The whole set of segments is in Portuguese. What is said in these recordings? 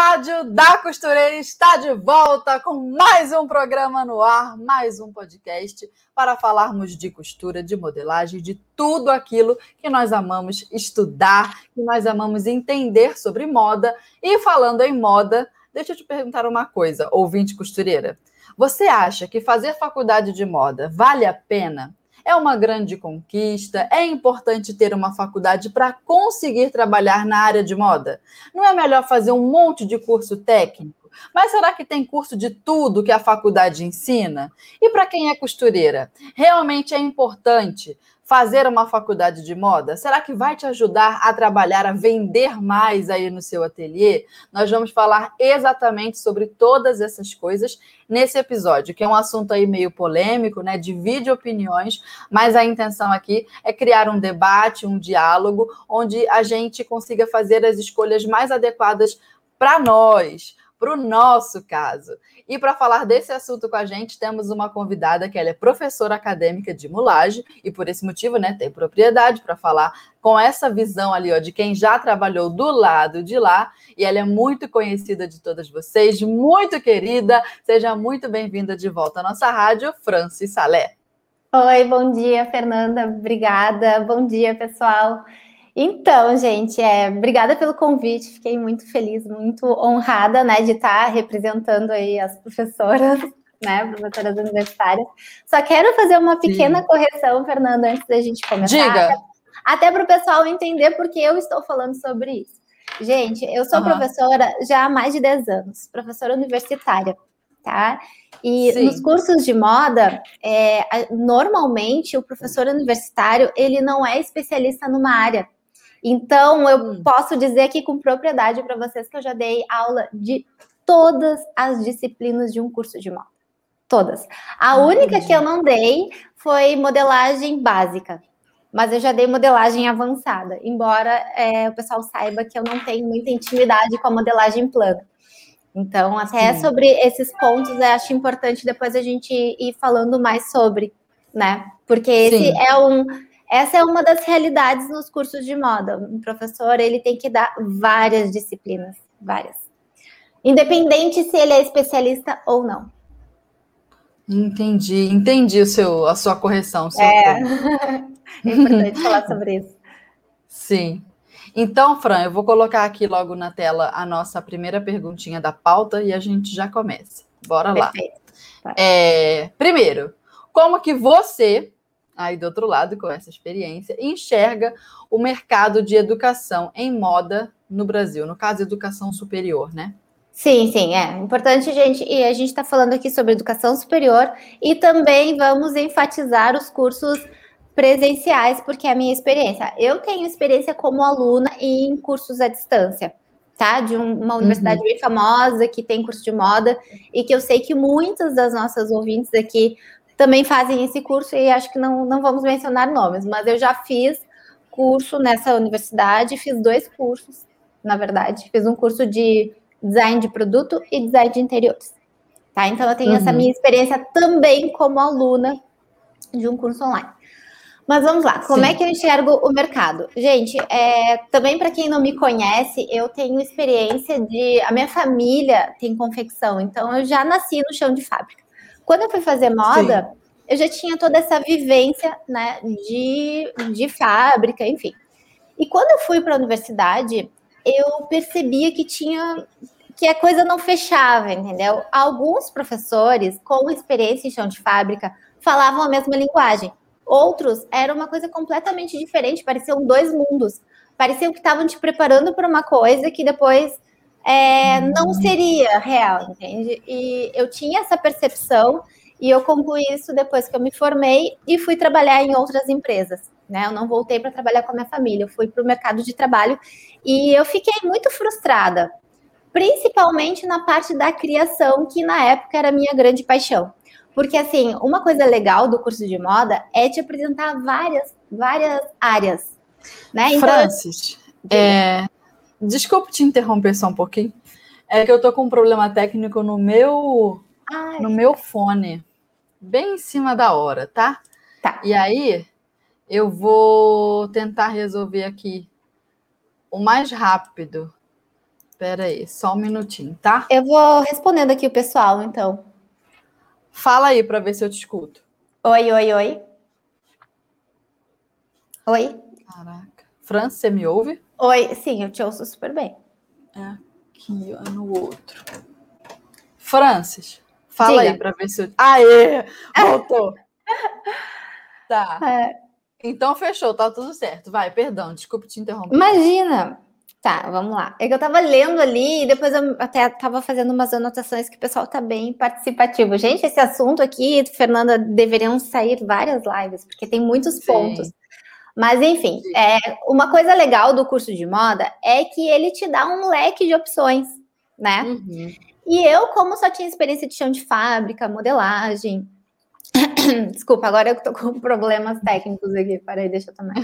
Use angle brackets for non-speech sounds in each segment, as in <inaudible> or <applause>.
Rádio da Costureira está de volta com mais um programa no ar, mais um podcast para falarmos de costura, de modelagem, de tudo aquilo que nós amamos estudar, que nós amamos entender sobre moda. E falando em moda, deixa eu te perguntar uma coisa, ouvinte costureira. Você acha que fazer faculdade de moda vale a pena? É uma grande conquista, é importante ter uma faculdade para conseguir trabalhar na área de moda. Não é melhor fazer um monte de curso técnico? Mas será que tem curso de tudo que a faculdade ensina? E para quem é costureira, realmente é importante fazer uma faculdade de moda? Será que vai te ajudar a trabalhar, a vender mais aí no seu ateliê? Nós vamos falar exatamente sobre todas essas coisas nesse episódio, que é um assunto aí meio polêmico, né? Divide opiniões, mas a intenção aqui é criar um debate, um diálogo, onde a gente consiga fazer as escolhas mais adequadas para nós, para o nosso caso. E para falar desse assunto com a gente, temos uma convidada que ela é professora acadêmica de mulagem e por esse motivo, né, tem propriedade para falar com essa visão ali, ó, de quem já trabalhou do lado de lá, e ela é muito conhecida de todas vocês, muito querida. Seja muito bem-vinda de volta à nossa rádio, Francis Salé. Oi, bom dia, Fernanda. Obrigada. Bom dia, pessoal. Então, gente, é, obrigada pelo convite. Fiquei muito feliz, muito honrada, né, de estar representando aí as professoras, <laughs> né, professoras universitárias. Só quero fazer uma pequena Sim. correção, Fernanda, antes da gente começar. Diga. Até para o pessoal entender por que eu estou falando sobre isso. Gente, eu sou uhum. professora já há mais de 10 anos, professora universitária, tá? E Sim. nos cursos de moda, é, normalmente o professor universitário ele não é especialista numa área. Então, eu hum. posso dizer aqui com propriedade para vocês que eu já dei aula de todas as disciplinas de um curso de moda. Todas. A ah, única entendi. que eu não dei foi modelagem básica. Mas eu já dei modelagem avançada, embora é, o pessoal saiba que eu não tenho muita intimidade com a modelagem plana. Então, até Sim. sobre esses pontos, eu acho importante depois a gente ir falando mais sobre, né? Porque esse Sim. é um essa é uma das realidades nos cursos de moda. Um professor, ele tem que dar várias disciplinas, várias. Independente se ele é especialista ou não. Entendi, entendi o seu, a sua correção. Seu é. <laughs> é importante falar <laughs> sobre isso. Sim. Então, Fran, eu vou colocar aqui logo na tela a nossa primeira perguntinha da pauta e a gente já começa. Bora Perfeito. lá. É, primeiro, como que você aí do outro lado, com essa experiência, enxerga o mercado de educação em moda no Brasil, no caso, educação superior, né? Sim, sim, é importante, gente. E a gente está falando aqui sobre educação superior e também vamos enfatizar os cursos presenciais, porque é a minha experiência. Eu tenho experiência como aluna em cursos à distância, tá? De uma universidade uhum. bem famosa que tem curso de moda e que eu sei que muitas das nossas ouvintes aqui também fazem esse curso e acho que não, não vamos mencionar nomes, mas eu já fiz curso nessa universidade, fiz dois cursos, na verdade. Fiz um curso de design de produto e design de interiores. Tá? Então eu tenho uhum. essa minha experiência também como aluna de um curso online. Mas vamos lá, como Sim. é que eu enxergo o mercado? Gente, é, também para quem não me conhece, eu tenho experiência de. A minha família tem confecção, então eu já nasci no chão de fábrica. Quando eu fui fazer moda, Sim. eu já tinha toda essa vivência, né, de, de fábrica, enfim. E quando eu fui para a universidade, eu percebia que tinha que a coisa não fechava, entendeu? Alguns professores com experiência em chão de fábrica falavam a mesma linguagem. Outros era uma coisa completamente diferente, pareciam dois mundos. Pareciam que estavam te preparando para uma coisa que depois é, não seria real, entende? E eu tinha essa percepção e eu concluí isso depois que eu me formei e fui trabalhar em outras empresas. Né? Eu não voltei para trabalhar com a minha família, eu fui para o mercado de trabalho e eu fiquei muito frustrada, principalmente na parte da criação, que na época era a minha grande paixão. Porque, assim, uma coisa legal do curso de moda é te apresentar várias, várias áreas. Né? Então, Francis, é, desculpe te interromper só um pouquinho. É que eu tô com um problema técnico no meu, Ai. no meu fone, bem em cima da hora, tá? Tá. E aí, eu vou tentar resolver aqui o mais rápido. Espera aí, só um minutinho, tá? Eu vou respondendo aqui o pessoal, então. Fala aí para ver se eu te escuto. Oi, oi, oi. Oi. Caraca. Fran, você me ouve? Oi, sim, eu te ouço super bem. É aqui, ó, no outro. Francis, fala Diga. aí para ver se eu. Aê! Voltou! <laughs> tá. É. Então fechou, tá tudo certo. Vai, perdão, desculpe te interromper. Imagina! Tá, vamos lá. É que eu tava lendo ali e depois eu até tava fazendo umas anotações que o pessoal tá bem participativo. Gente, esse assunto aqui, Fernanda, deveriam sair várias lives, porque tem muitos Sim. pontos. Mas, enfim, é, uma coisa legal do curso de moda é que ele te dá um leque de opções, né? Uhum. E eu, como só tinha experiência de chão de fábrica, modelagem, <coughs> Desculpa, agora eu tô com problemas técnicos aqui. Peraí, deixa eu tomar.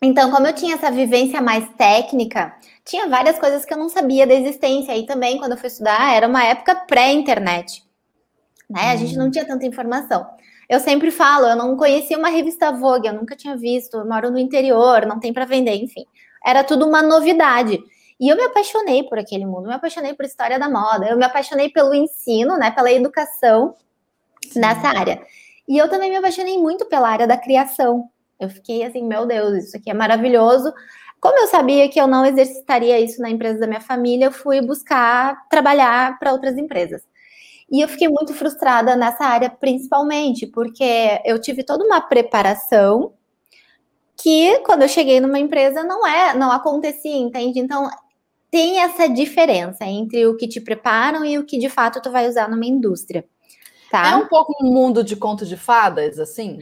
Então, como eu tinha essa vivência mais técnica, tinha várias coisas que eu não sabia da existência. E também, quando eu fui estudar, era uma época pré-internet. Né? A gente não hum. tinha tanta informação. Eu sempre falo, eu não conhecia uma revista Vogue, eu nunca tinha visto, eu moro no interior, não tem para vender, enfim. Era tudo uma novidade. E eu me apaixonei por aquele mundo, me apaixonei por história da moda, eu me apaixonei pelo ensino, né, pela educação Sim. nessa área. E eu também me apaixonei muito pela área da criação. Eu fiquei assim, meu Deus, isso aqui é maravilhoso. Como eu sabia que eu não exercitaria isso na empresa da minha família, eu fui buscar trabalhar para outras empresas. E eu fiquei muito frustrada nessa área, principalmente, porque eu tive toda uma preparação que quando eu cheguei numa empresa não é, não acontecia, entende? Então, tem essa diferença entre o que te preparam e o que de fato tu vai usar numa indústria. Tá? É um pouco um mundo de conto de fadas, assim?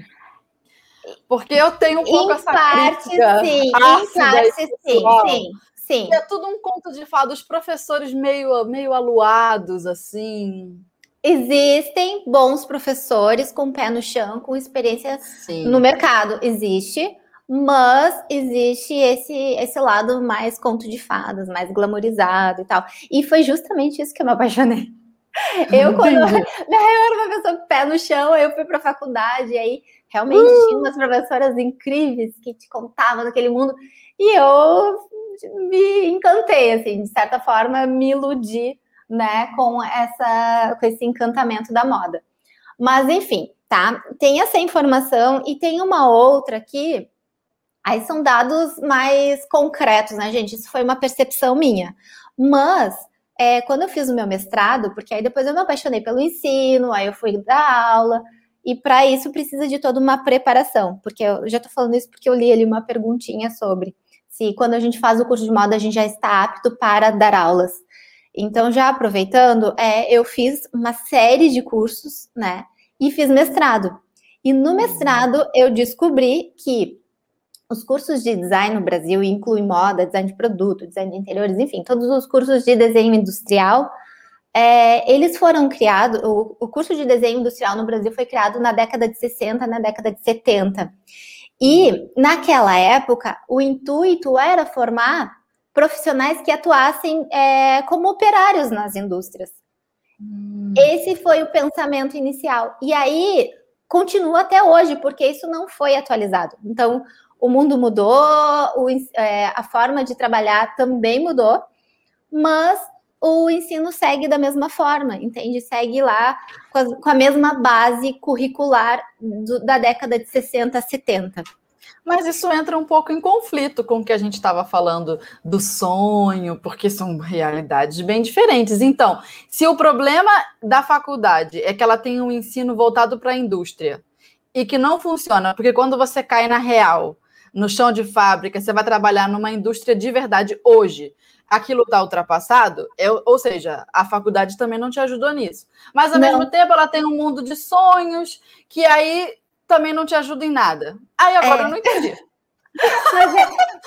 Porque eu tenho um pouco em essa parte, crítica sim, em parte, sim, sim, sim. É tudo um conto de fadas, os professores meio, meio aluados, assim. Existem bons professores com pé no chão, com experiência sim. no mercado. Existe mas existe esse esse lado mais conto de fadas, mais glamorizado e tal. E foi justamente isso que eu me apaixonei. <laughs> Eu, quando eu, <laughs> eu era uma pessoa com pé no chão, eu fui para a faculdade, e aí realmente uh! tinha umas professoras incríveis que te contavam daquele mundo, e eu me encantei, assim, de certa forma, me iludi, né, com, essa, com esse encantamento da moda. Mas, enfim, tá? Tem essa informação e tem uma outra aqui Aí são dados mais concretos, né, gente? Isso foi uma percepção minha. Mas, é, quando eu fiz o meu mestrado, porque aí depois eu me apaixonei pelo ensino, aí eu fui dar aula, e para isso precisa de toda uma preparação, porque eu já estou falando isso porque eu li ali uma perguntinha sobre se quando a gente faz o curso de moda a gente já está apto para dar aulas. Então, já aproveitando, é, eu fiz uma série de cursos, né? E fiz mestrado. E no mestrado eu descobri que os cursos de design no Brasil incluem moda, design de produto, design de interiores, enfim, todos os cursos de desenho industrial, é, eles foram criados, o, o, curso de desenho industrial no Brasil foi criado na década de 60, na década de 70. E, naquela época, o intuito era formar profissionais que atuassem é, como operários nas indústrias. Hum. Esse foi o pensamento inicial. E aí, continua até hoje, porque isso não foi atualizado. Então, o mundo mudou, o, é, a forma de trabalhar também mudou, mas o ensino segue da mesma forma, entende? Segue lá com a, com a mesma base curricular do, da década de 60 a 70. Mas isso entra um pouco em conflito com o que a gente estava falando do sonho, porque são realidades bem diferentes. Então, se o problema da faculdade é que ela tem um ensino voltado para a indústria e que não funciona, porque quando você cai na real, no chão de fábrica, você vai trabalhar numa indústria de verdade hoje, aquilo está ultrapassado, é, ou seja, a faculdade também não te ajudou nisso. Mas ao não. mesmo tempo ela tem um mundo de sonhos que aí também não te ajuda em nada. Aí agora é. eu não entendi. <laughs>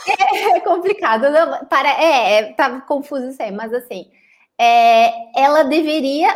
É, é, é complicado. Não, para, é, é, tá confuso isso aí, mas assim, é, ela deveria.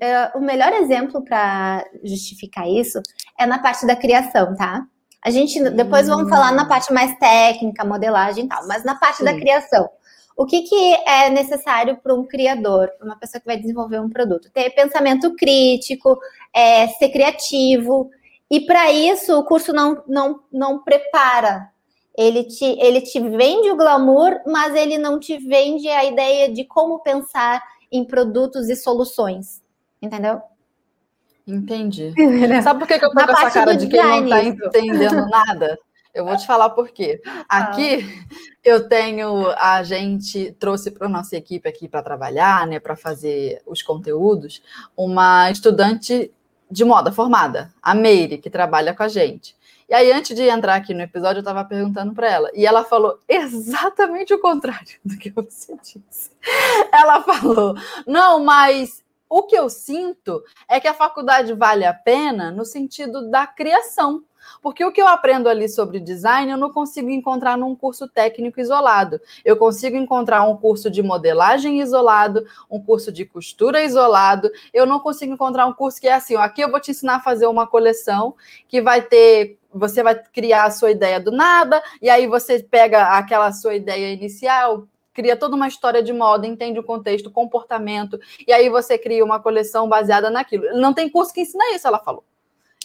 É, o melhor exemplo para justificar isso é na parte da criação, tá? A gente depois vamos hum. falar na parte mais técnica, modelagem e tal, mas na parte Sim. da criação. O que, que é necessário para um criador, para uma pessoa que vai desenvolver um produto? Ter pensamento crítico, é, ser criativo. E para isso, o curso não, não, não prepara. Ele te, ele te vende o glamour, mas ele não te vende a ideia de como pensar em produtos e soluções. Entendeu? Entendi. <laughs> Sabe por que, que eu tô com essa cara de quem não está entendendo <laughs> nada? Eu vou te falar por quê. Aqui eu tenho, a gente trouxe para nossa equipe aqui para trabalhar, né, para fazer os conteúdos, uma estudante de moda formada, a Meire, que trabalha com a gente. E aí, antes de entrar aqui no episódio, eu estava perguntando para ela, e ela falou exatamente o contrário <laughs> do que você disse. Ela falou: não, mas o que eu sinto é que a faculdade vale a pena no sentido da criação. Porque o que eu aprendo ali sobre design, eu não consigo encontrar num curso técnico isolado. Eu consigo encontrar um curso de modelagem isolado, um curso de costura isolado. Eu não consigo encontrar um curso que é assim: ó, aqui eu vou te ensinar a fazer uma coleção que vai ter você vai criar a sua ideia do nada, e aí você pega aquela sua ideia inicial, cria toda uma história de moda, entende o contexto, comportamento, e aí você cria uma coleção baseada naquilo. Não tem curso que ensina isso, ela falou.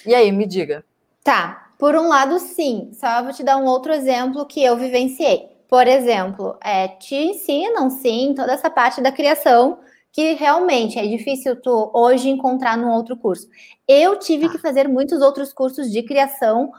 E aí, me diga. Tá, por um lado, sim. Só vou te dar um outro exemplo que eu vivenciei. Por exemplo, é, te ensinam, sim, toda essa parte da criação que realmente é difícil tu hoje encontrar num outro curso. Eu tive que fazer muitos outros cursos de criação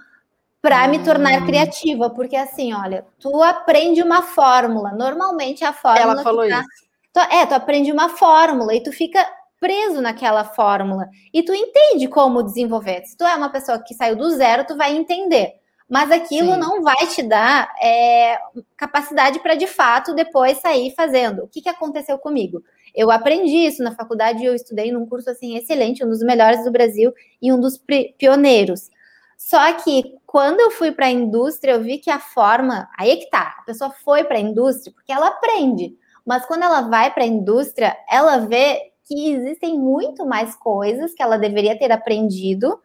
para me tornar hum. criativa, porque assim, olha, tu aprende uma fórmula. Normalmente a fórmula. Ela falou tá, isso. É, tu aprende uma fórmula e tu fica preso naquela fórmula e tu entende como desenvolver. Se tu é uma pessoa que saiu do zero, tu vai entender. Mas aquilo Sim. não vai te dar é, capacidade para de fato depois sair fazendo. O que, que aconteceu comigo? Eu aprendi isso na faculdade, eu estudei num curso assim excelente, um dos melhores do Brasil e um dos pioneiros. Só que quando eu fui para a indústria, eu vi que a forma, aí é que tá, a pessoa foi para a indústria porque ela aprende. Mas quando ela vai para a indústria, ela vê que existem muito mais coisas que ela deveria ter aprendido,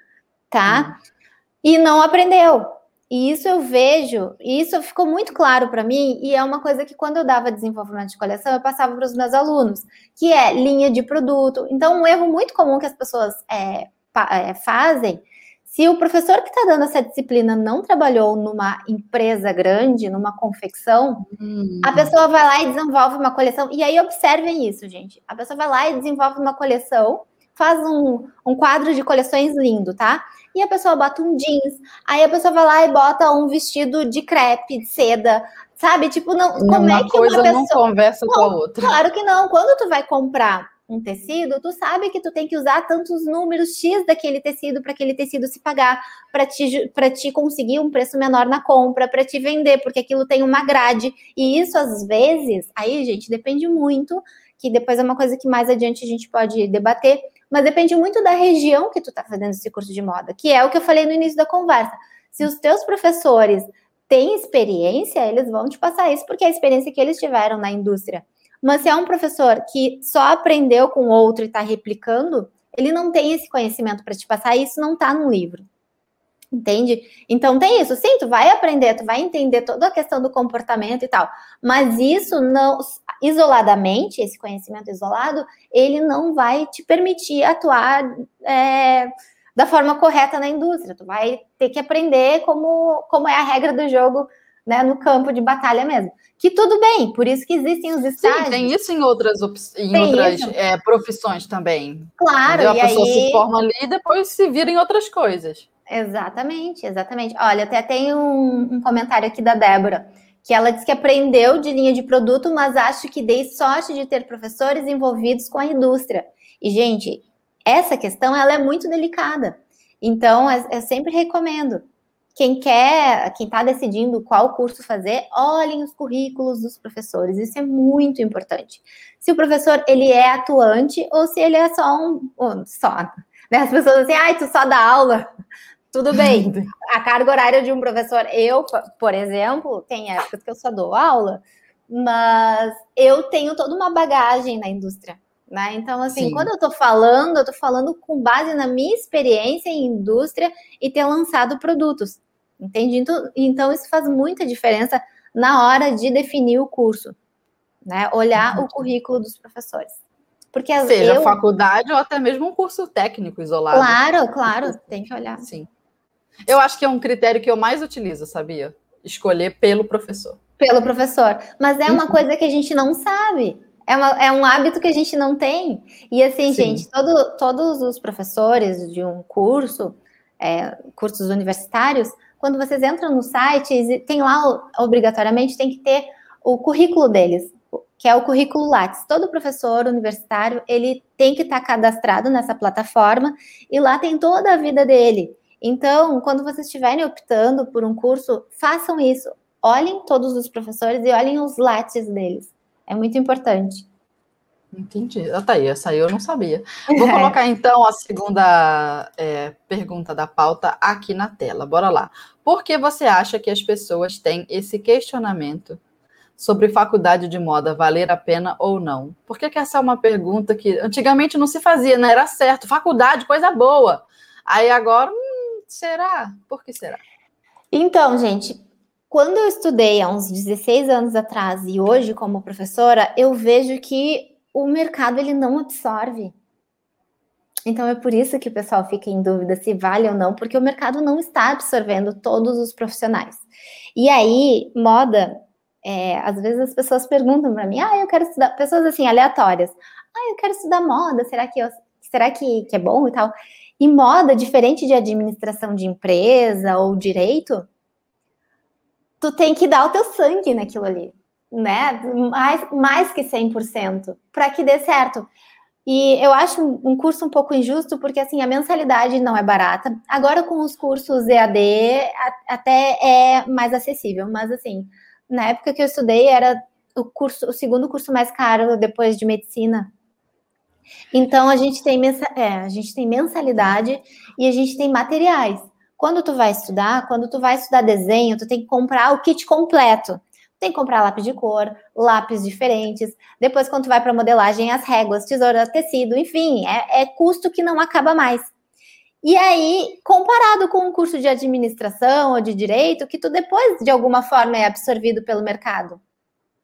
tá? Hum. E não aprendeu. E isso eu vejo, e isso ficou muito claro para mim, e é uma coisa que quando eu dava desenvolvimento de coleção, eu passava para os meus alunos, que é linha de produto. Então, um erro muito comum que as pessoas é, é, fazem se o professor que está dando essa disciplina não trabalhou numa empresa grande, numa confecção, hum. a pessoa vai lá e desenvolve uma coleção. E aí observem isso, gente. A pessoa vai lá e desenvolve uma coleção, faz um, um quadro de coleções lindo, tá? E a pessoa bota um jeans, aí a pessoa vai lá e bota um vestido de crepe, de seda, sabe? Tipo, não, como uma é que coisa uma pessoa... não conversa não, com a outra. Claro que não. Quando tu vai comprar um tecido, tu sabe que tu tem que usar tantos números X daquele tecido para aquele tecido se pagar, para te, te conseguir um preço menor na compra, para te vender, porque aquilo tem uma grade. E isso, às vezes, aí, gente, depende muito, que depois é uma coisa que mais adiante a gente pode debater, mas depende muito da região que tu está fazendo esse curso de moda, que é o que eu falei no início da conversa. Se os teus professores têm experiência, eles vão te passar isso, porque é a experiência que eles tiveram na indústria. Mas se é um professor que só aprendeu com outro e está replicando, ele não tem esse conhecimento para te passar, e isso não está no livro. Entende? Então tem isso. Sim, tu vai aprender, tu vai entender toda a questão do comportamento e tal. Mas isso não, isoladamente, esse conhecimento isolado, ele não vai te permitir atuar é, da forma correta na indústria. Tu vai ter que aprender como, como é a regra do jogo né, no campo de batalha mesmo. Que tudo bem, por isso que existem os estágios. Sim, tem isso em outras, em outras é, profissões também. Claro, e a pessoa aí... se forma ali e depois se vira em outras coisas. Exatamente, exatamente. Olha, até tem um, um comentário aqui da Débora, que ela disse que aprendeu de linha de produto, mas acho que dei sorte de ter professores envolvidos com a indústria. E, gente, essa questão ela é muito delicada. Então, eu sempre recomendo quem quer, quem está decidindo qual curso fazer, olhem os currículos dos professores. Isso é muito importante. Se o professor ele é atuante ou se ele é só um, um só. Né? As pessoas assim, ai, tu só dá aula. <laughs> Tudo bem. A carga horária de um professor, eu, por exemplo, tem épocas que eu só dou aula, mas eu tenho toda uma bagagem na indústria. Né? Então, assim, Sim. quando eu estou falando, eu estou falando com base na minha experiência em indústria e ter lançado produtos. Entende? Então, então isso faz muita diferença na hora de definir o curso. Né? Olhar uhum. o currículo dos professores. Porque Seja eu... faculdade ou até mesmo um curso técnico isolado. Claro, claro, tem que olhar. Sim. Eu acho que é um critério que eu mais utilizo, sabia? Escolher pelo professor. Pelo professor. Mas é uma uhum. coisa que a gente não sabe. É, uma, é, um hábito que a gente não tem. E assim, Sim. gente, todo, todos os professores de um curso, é, cursos universitários, quando vocês entram no site, tem lá, obrigatoriamente, tem que ter o currículo deles que é o currículo Lattes. Todo professor universitário, ele tem que estar cadastrado nessa plataforma e lá tem toda a vida dele. Então, quando vocês estiverem optando por um curso, façam isso. Olhem todos os professores e olhem os Lattes deles. É muito importante. Entendi. Ah, tá aí, essa aí eu não sabia. <laughs> Vou colocar então a segunda é, pergunta da pauta aqui na tela. Bora lá. Por que você acha que as pessoas têm esse questionamento sobre faculdade de moda valer a pena ou não? Por que, que essa é uma pergunta que antigamente não se fazia, né? Era certo, faculdade, coisa boa. Aí agora, hum, será? Por que será? Então, gente, quando eu estudei há uns 16 anos atrás e hoje como professora, eu vejo que o mercado ele não absorve. Então é por isso que o pessoal fica em dúvida se vale ou não, porque o mercado não está absorvendo todos os profissionais. E aí, moda é, às vezes as pessoas perguntam para mim, ah, eu quero estudar, pessoas assim, aleatórias, ah, eu quero estudar moda, será que, eu, será que, que é bom e tal? E moda, diferente de administração de empresa ou direito, tu tem que dar o teu sangue naquilo ali, né? Mais, mais que 100%, para que dê certo. E eu acho um curso um pouco injusto, porque assim, a mensalidade não é barata. Agora, com os cursos EAD, até é mais acessível, mas assim, na época que eu estudei, era o curso, o segundo curso mais caro depois de medicina. Então a gente tem é, a gente tem mensalidade e a gente tem materiais. Quando tu vai estudar, quando tu vai estudar desenho, tu tem que comprar o kit completo. Tem que comprar lápis de cor, lápis diferentes. Depois, quando tu vai para modelagem, as réguas, tesoura, tecido, enfim, é, é custo que não acaba mais. E aí, comparado com um curso de administração ou de direito, que tu depois, de alguma forma, é absorvido pelo mercado,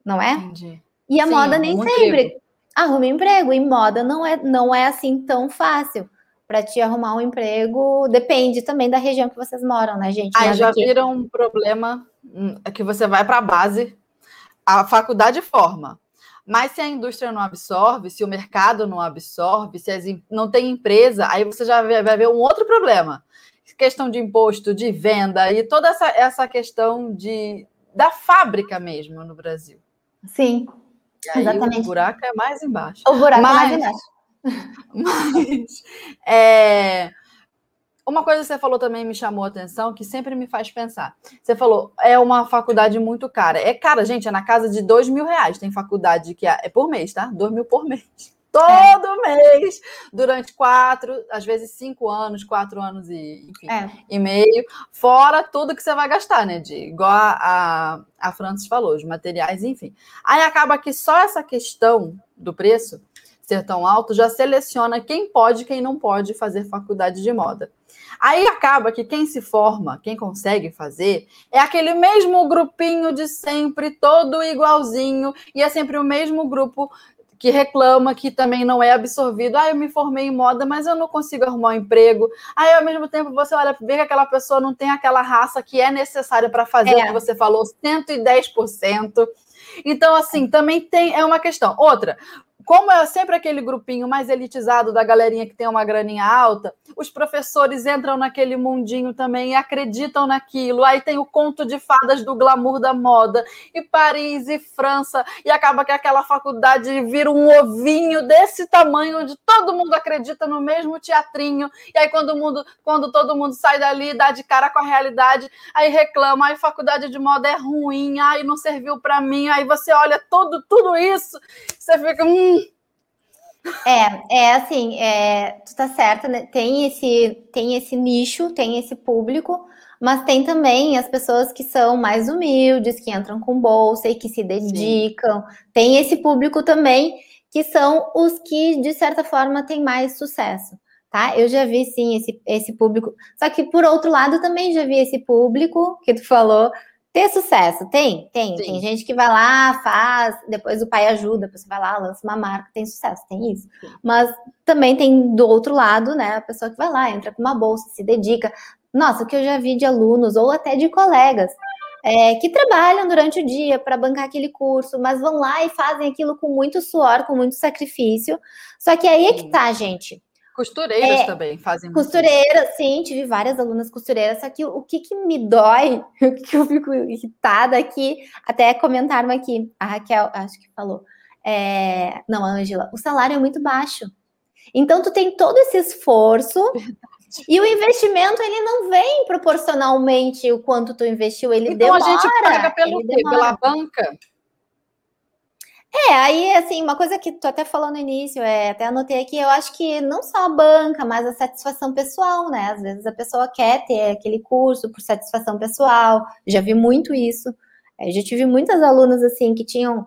não é? Entendi. E a Sim, moda nem sempre emprego. arruma emprego. E moda não é, não é assim tão fácil. Para te arrumar um emprego, depende também da região que vocês moram, né, gente? Aí já aqui... vira um problema hum, é que você vai para a base, a faculdade forma, mas se a indústria não absorve, se o mercado não absorve, se as, não tem empresa, aí você já vai, vai ver um outro problema. Questão de imposto, de venda e toda essa, essa questão de, da fábrica mesmo no Brasil. Sim. E aí exatamente. o buraco é mais embaixo. O buraco mas, é mais embaixo. <laughs> Mas é, uma coisa que você falou também me chamou a atenção, que sempre me faz pensar. Você falou, é uma faculdade muito cara. É cara, gente, é na casa de dois mil reais. Tem faculdade que é, é por mês, tá? Dois mil por mês. <laughs> Todo é. mês, durante quatro, às vezes cinco anos, quatro anos e, enfim, é. e meio, fora tudo que você vai gastar, né? De, igual a, a, a Francis falou, os materiais, enfim. Aí acaba que só essa questão do preço ser tão alto já seleciona quem pode e quem não pode fazer faculdade de moda. Aí acaba que quem se forma, quem consegue fazer, é aquele mesmo grupinho de sempre, todo igualzinho, e é sempre o mesmo grupo que reclama que também não é absorvido. Ah, eu me formei em moda, mas eu não consigo arrumar um emprego. Aí, ao mesmo tempo, você olha vê que aquela pessoa não tem aquela raça que é necessária para fazer é. o que você falou, 110%. Então, assim, também tem é uma questão. Outra, como é sempre aquele grupinho mais elitizado da galerinha que tem uma graninha alta, os professores entram naquele mundinho também e acreditam naquilo. Aí tem o conto de fadas do glamour da moda, e Paris e França, e acaba que aquela faculdade vira um ovinho desse tamanho, onde todo mundo acredita no mesmo teatrinho. E aí, quando, mundo, quando todo mundo sai dali, dá de cara com a realidade, aí reclama, aí faculdade de moda é ruim, aí não serviu para mim. Aí você olha todo, tudo isso, você fica. Hum, É, é assim, é, tu tá certa, né? tem esse, tem esse nicho, tem esse público, mas tem também as pessoas que são mais humildes, que entram com bolsa e que se dedicam. Sim. Tem esse público também, que são os que, de certa forma, têm mais sucesso. Tá? Eu já vi sim esse, esse público. Só que, por outro lado, também já vi esse público que tu falou ter sucesso. Tem, tem. Sim. Tem gente que vai lá, faz, depois o pai ajuda, você vai lá, lança uma marca, tem sucesso, tem isso. Sim. Mas também tem do outro lado, né? A pessoa que vai lá, entra com uma bolsa, se dedica. Nossa, o que eu já vi de alunos ou até de colegas é, que trabalham durante o dia para bancar aquele curso, mas vão lá e fazem aquilo com muito suor, com muito sacrifício. Só que aí é que tá, gente. Costureiras é, também fazem Costureiras, sim, tive várias alunas costureiras, só que o que, que me dói, <laughs> o que eu fico irritada aqui, até comentaram aqui, a Raquel, acho que falou, é, não, a Ângela, o salário é muito baixo. Então, tu tem todo esse esforço e o investimento, ele não vem proporcionalmente o quanto tu investiu, ele então, demora. Então, a gente paga pelo quê? Pela banca? É, aí, assim, uma coisa que tu até falou no início, é, até anotei aqui, eu acho que não só a banca, mas a satisfação pessoal, né? Às vezes a pessoa quer ter aquele curso por satisfação pessoal, já vi muito isso. É, já tive muitas alunas, assim, que tinham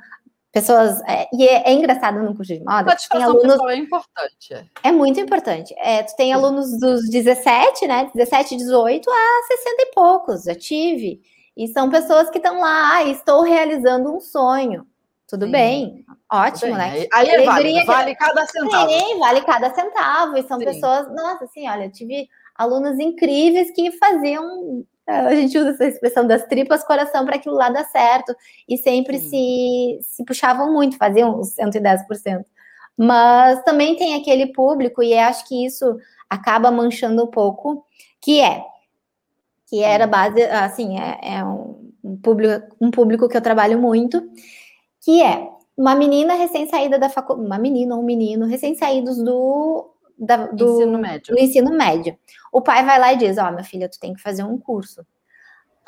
pessoas. É, e é, é, engraçado no curso de moda. Satisfação alunos, pessoal é importante. É, é muito importante. É, tu tem alunos dos 17, né? 17, 18 a 60 e poucos, já tive. E são pessoas que estão lá, ah, estou realizando um sonho. Tudo Sim. bem, ótimo, Tudo bem. né? Aí, aí vale, vale cada centavo. Sim, vale cada centavo. E são Sim. pessoas, nossa, assim, olha, eu tive alunos incríveis que faziam a gente usa essa expressão das tripas coração para aquilo lá dar certo e sempre se, se puxavam muito, faziam os 110%. Mas também tem aquele público, e acho que isso acaba manchando um pouco, que é que era base, assim, é, é um, um, público, um público que eu trabalho muito, que é uma menina recém-saída da faculdade, uma menina ou um menino recém-saídos do da, do ensino médio. Do ensino médio. O pai vai lá e diz: Ó, oh, minha filha, tu tem que fazer um curso.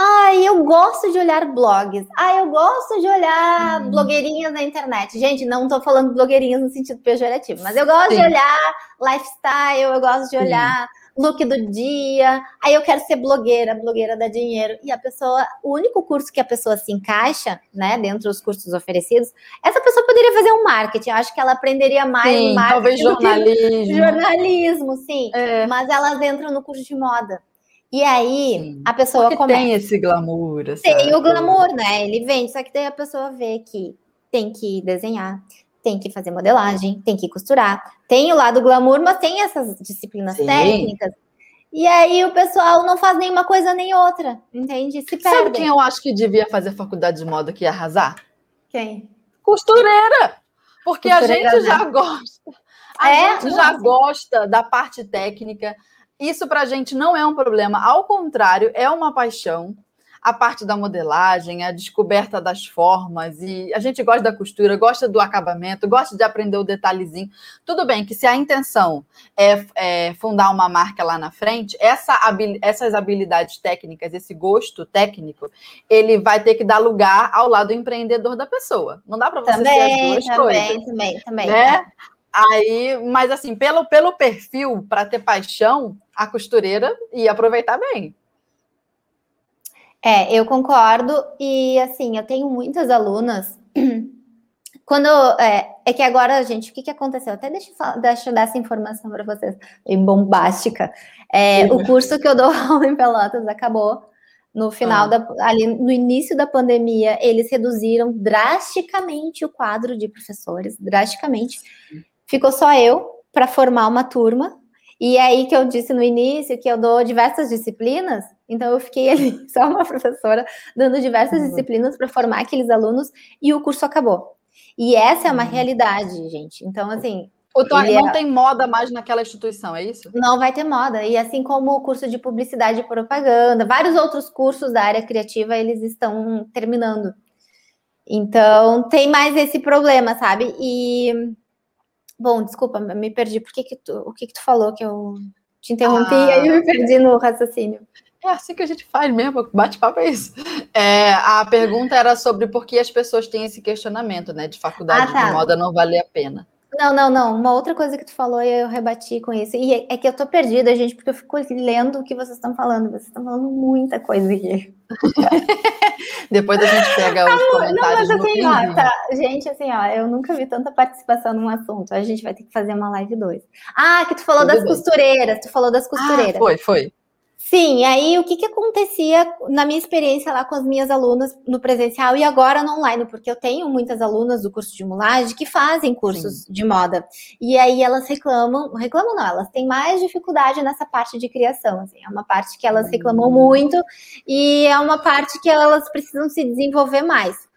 Ah, eu gosto de olhar blogs. Ah, eu gosto de olhar hum. blogueirinhas na internet. Gente, não estou falando blogueirinhas no sentido pejorativo, mas eu gosto Sim. de olhar lifestyle, eu gosto de olhar look do dia. Aí eu quero ser blogueira, blogueira dá dinheiro. E a pessoa, o único curso que a pessoa se encaixa, né, dentro dos cursos oferecidos, essa pessoa poderia fazer um marketing. Eu acho que ela aprenderia mais sim, marketing. Talvez jornalismo. Jornalismo, sim. É. Mas elas entram no curso de moda. E aí sim. a pessoa Porque começa. Tem esse glamour. Tem o glamour, né? Ele vende, só que daí a pessoa vê que tem que desenhar, tem que fazer modelagem, tem que costurar. Tem o lado glamour, mas tem essas disciplinas Sim. técnicas. E aí o pessoal não faz nenhuma coisa nem outra, entende? Se perde. Sabe quem eu acho que devia fazer faculdade de moda que ia arrasar? Quem? Costureira! Porque Costureira, a gente já né? gosta. A é? gente já gosta da parte técnica. Isso para a gente não é um problema, ao contrário, é uma paixão a parte da modelagem, a descoberta das formas, e a gente gosta da costura, gosta do acabamento, gosta de aprender o detalhezinho. Tudo bem que se a intenção é, é fundar uma marca lá na frente, essa, essas habilidades técnicas, esse gosto técnico, ele vai ter que dar lugar ao lado empreendedor da pessoa. Não dá para você também, as duas também, coisas. Também, também, né? Aí, mas assim, pelo, pelo perfil, para ter paixão, a costureira ia aproveitar bem. É, eu concordo. E assim, eu tenho muitas alunas. <clears throat> Quando é, é que agora, gente, o que, que aconteceu? Até deixa, deixa eu dar essa informação para vocês, bem bombástica. É, o curso que eu dou <laughs> aula em Pelotas acabou no final ah. da ali no início da pandemia, eles reduziram drasticamente o quadro de professores, drasticamente. Ficou só eu para formar uma turma. E é aí que eu disse no início que eu dou diversas disciplinas, então eu fiquei ali, <laughs> só uma professora, dando diversas uhum. disciplinas para formar aqueles alunos e o curso acabou. E essa é uma uhum. realidade, gente. Então, assim. O não é... tem moda mais naquela instituição, é isso? Não vai ter moda. E assim como o curso de publicidade e propaganda, vários outros cursos da área criativa, eles estão terminando. Então, tem mais esse problema, sabe? E. Bom, desculpa, me perdi. Por que, que tu, o que, que tu falou que eu te interrompi ah. e aí eu me perdi no raciocínio? É assim que a gente faz mesmo, bate-papo é isso. É, a pergunta era sobre por que as pessoas têm esse questionamento, né? De faculdade ah, tá. de moda não vale a pena. Não, não, não. Uma outra coisa que tu falou e eu rebati com isso. E é, é que eu tô perdida, gente, porque eu fico lendo o que vocês estão falando. Vocês estão falando muita coisa aqui. <laughs> Depois a gente pega os comentários não, mas assim, ó, tá, Gente, assim, ó, eu nunca vi tanta participação num assunto. A gente vai ter que fazer uma live 2. Ah, que tu falou Tudo das bem. costureiras. Tu falou das costureiras. Ah, foi, foi. Sim, aí o que, que acontecia na minha experiência lá com as minhas alunas no presencial e agora no online, porque eu tenho muitas alunas do curso de mulagem que fazem cursos Sim. de moda. E aí elas reclamam, reclamam não, elas têm mais dificuldade nessa parte de criação. Assim, é uma parte que elas reclamam hum. muito e é uma parte que elas precisam se desenvolver mais.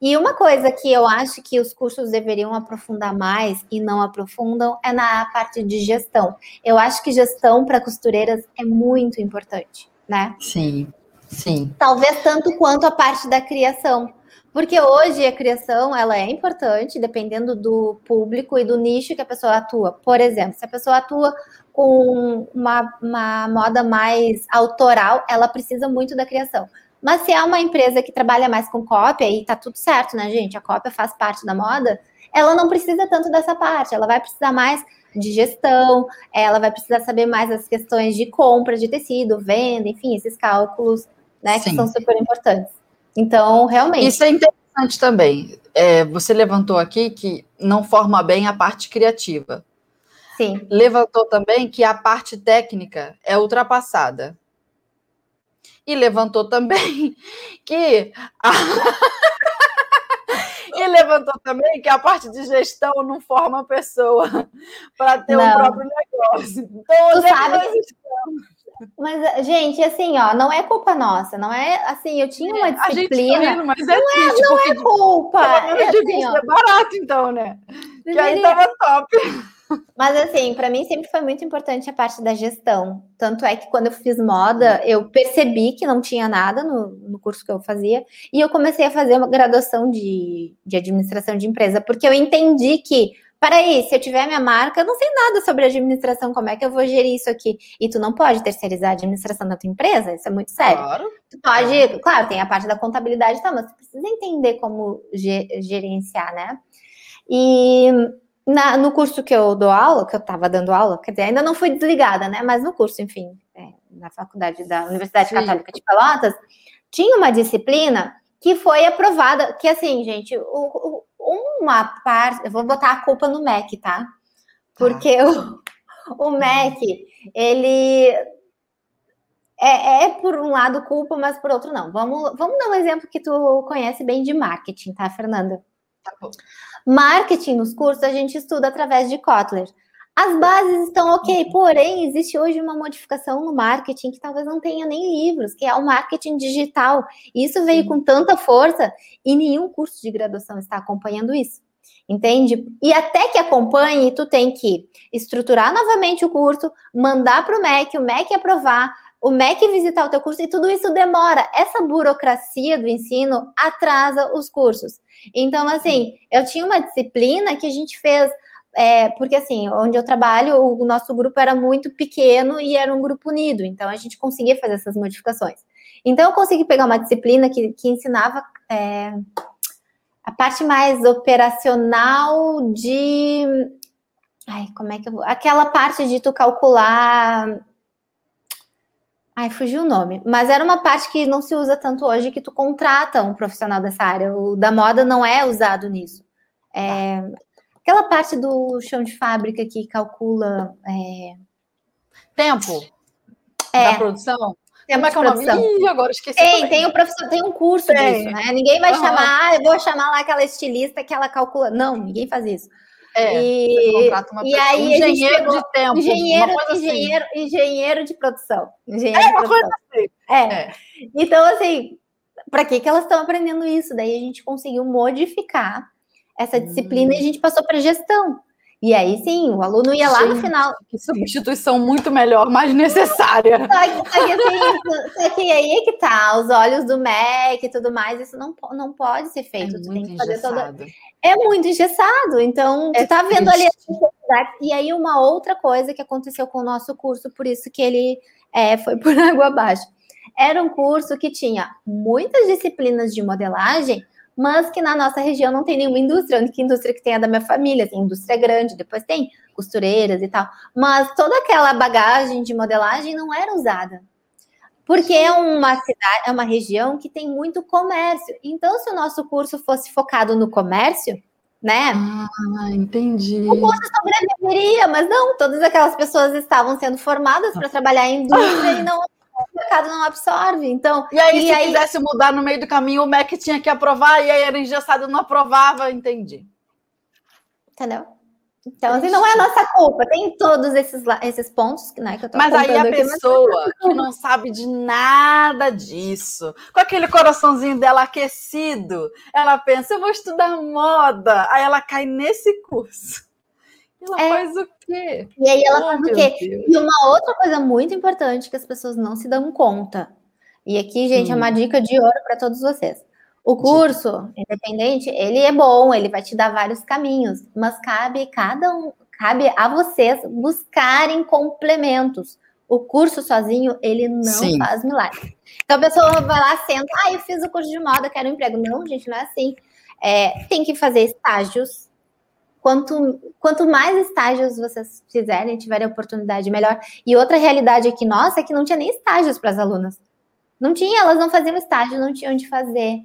E uma coisa que eu acho que os cursos deveriam aprofundar mais e não aprofundam é na parte de gestão. Eu acho que gestão para costureiras é muito importante, né? Sim, sim. Talvez tanto quanto a parte da criação. Porque hoje a criação ela é importante, dependendo do público e do nicho que a pessoa atua. Por exemplo, se a pessoa atua com uma, uma moda mais autoral, ela precisa muito da criação. Mas se é uma empresa que trabalha mais com cópia, e tá tudo certo, né, gente? A cópia faz parte da moda, ela não precisa tanto dessa parte, ela vai precisar mais de gestão, ela vai precisar saber mais as questões de compra de tecido, venda, enfim, esses cálculos, né, Sim. que são super importantes. Então, realmente. Isso é interessante também. É, você levantou aqui que não forma bem a parte criativa. Sim. Levantou também que a parte técnica é ultrapassada e levantou também <laughs> que a... <laughs> e levantou também que a parte de gestão não forma a pessoa <laughs> para ter o um próprio negócio. Então, tu sabe mas, gente, assim, ó, não é culpa nossa, não é assim, eu tinha uma disciplina. A gente tá rindo, mas é não é, não é culpa. É assim, ó, barato, então, né? Que aí tava top. Mas assim, para mim sempre foi muito importante a parte da gestão. Tanto é que quando eu fiz moda, eu percebi que não tinha nada no, no curso que eu fazia, e eu comecei a fazer uma graduação de, de administração de empresa, porque eu entendi que, para aí, se eu tiver minha marca, eu não sei nada sobre administração, como é que eu vou gerir isso aqui? E tu não pode terceirizar a administração da tua empresa, isso é muito sério. Claro. Tu pode, claro, tem a parte da contabilidade, tá, mas tu precisa entender como gerenciar, né? E na, no curso que eu dou aula, que eu estava dando aula, quer dizer, ainda não fui desligada, né? Mas no curso, enfim, é, na faculdade da Universidade Sim. Católica de Pelotas, tinha uma disciplina que foi aprovada, que assim, gente, o, o, uma parte, eu vou botar a culpa no MEC, tá? Porque ah. o, o MEC, ele é, é, por um lado culpa, mas por outro não. Vamos, vamos dar um exemplo que tu conhece bem de marketing, tá, Fernanda? Tá bom. Marketing nos cursos a gente estuda através de Kotler. As bases estão ok, uhum. porém existe hoje uma modificação no marketing que talvez não tenha nem livros, que é o marketing digital. Isso veio com tanta força e nenhum curso de graduação está acompanhando isso. Entende? E até que acompanhe, tu tem que estruturar novamente o curso, mandar para o MEC, o MEC aprovar, o MEC visitar o teu curso e tudo isso demora. Essa burocracia do ensino atrasa os cursos. Então, assim, eu tinha uma disciplina que a gente fez, é, porque assim, onde eu trabalho, o nosso grupo era muito pequeno e era um grupo unido, então a gente conseguia fazer essas modificações. Então, eu consegui pegar uma disciplina que, que ensinava é, a parte mais operacional de. Ai, como é que eu vou. Aquela parte de tu calcular Ai, fugiu o nome. Mas era uma parte que não se usa tanto hoje, que tu contrata um profissional dessa área. O da moda não é usado nisso. É, aquela parte do chão de fábrica que calcula... É... Tempo é, da produção? Tempo de produção. Ih, agora esqueci. Tem, tem um, professor, tem um curso tem. disso, né? Ninguém vai uhum. chamar, ah, eu vou chamar lá aquela estilista que ela calcula. Não, ninguém faz isso. É, e, e aí engenheiro de tempo. Engenheiro, engenheiro, assim. engenheiro de produção. Engenheiro é, uma coisa assim. É. é. Então, assim, para que, que elas estão aprendendo isso? Daí a gente conseguiu modificar essa disciplina hum. e a gente passou para gestão. E aí sim, o aluno ia lá no final. Que substituição muito melhor, mais necessária. Só que, só que, assim, <laughs> só que aí é que tá, os olhos do MEC e tudo mais, isso não, não pode ser feito. É tu que fazer toda. É muito engessado. Então, é tu tá vendo ali a E aí, uma outra coisa que aconteceu com o nosso curso, por isso que ele é, foi por <laughs> água abaixo. Era um curso que tinha muitas disciplinas de modelagem, mas que na nossa região não tem nenhuma indústria. A única indústria que tem é da minha família, assim, indústria grande, depois tem costureiras e tal. Mas toda aquela bagagem de modelagem não era usada. Porque é uma cidade, é uma região que tem muito comércio. Então, se o nosso curso fosse focado no comércio, né? Ah, entendi. O curso sobreviveria, mas não, todas aquelas pessoas estavam sendo formadas para trabalhar em indústria e não o mercado não absorve. Então, e aí, e se aí... quisesse mudar no meio do caminho, o MEC tinha que aprovar e aí era engessado não aprovava, entendi. Entendeu? Então, assim, não é nossa culpa. Tem todos esses, esses pontos né, que eu tô Mas aí a aqui, pessoa mas... que não sabe de nada disso, com aquele coraçãozinho dela aquecido, ela pensa, eu vou estudar moda. Aí ela cai nesse curso. Ela é. faz o quê? E aí ela oh, faz o quê? Deus. E uma outra coisa muito importante que as pessoas não se dão conta. E aqui, gente, hum. é uma hum. dica de ouro para todos vocês. O curso independente, ele é bom, ele vai te dar vários caminhos, mas cabe cada um, cabe a vocês buscarem complementos. O curso sozinho, ele não Sim. faz milagre. Então a pessoa vai lá, senta, ah, eu fiz o curso de moda, quero um emprego. Não, gente, não é assim. É, tem que fazer estágios. Quanto, quanto mais estágios vocês fizerem, tiverem oportunidade, melhor. E outra realidade aqui nossa é que não tinha nem estágios para as alunas. Não tinha, elas não faziam estágio, não tinham onde fazer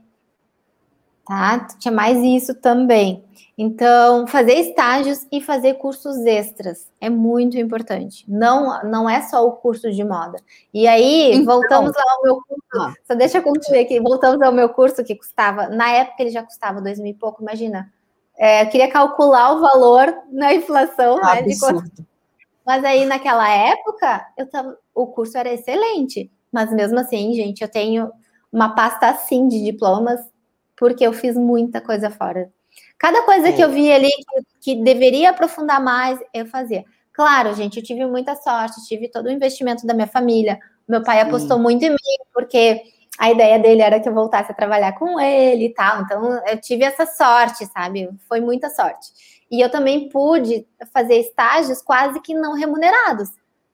tá? Tinha mais isso também. Então, fazer estágios e fazer cursos extras é muito importante. Não, não é só o curso de moda. E aí, então, voltamos ao meu curso. Só deixa eu concluir aqui. Voltamos ao meu curso que custava, na época ele já custava dois mil e pouco, imagina. É, queria calcular o valor na inflação, né? De Mas aí, naquela época, eu tava, o curso era excelente. Mas mesmo assim, gente, eu tenho uma pasta assim de diplomas porque eu fiz muita coisa fora. Cada coisa é. que eu vi ali que, que, deveria aprofundar mais, eu fazia. Claro, gente, eu tive muita sorte, tive todo o investimento da minha família. Meu pai Sim. apostou muito em mim, porque a ideia dele era que eu voltasse a trabalhar com ele e tal. Então, eu tive essa sorte, sabe? Foi muita sorte. E eu também pude fazer estágios quase que não remunerados,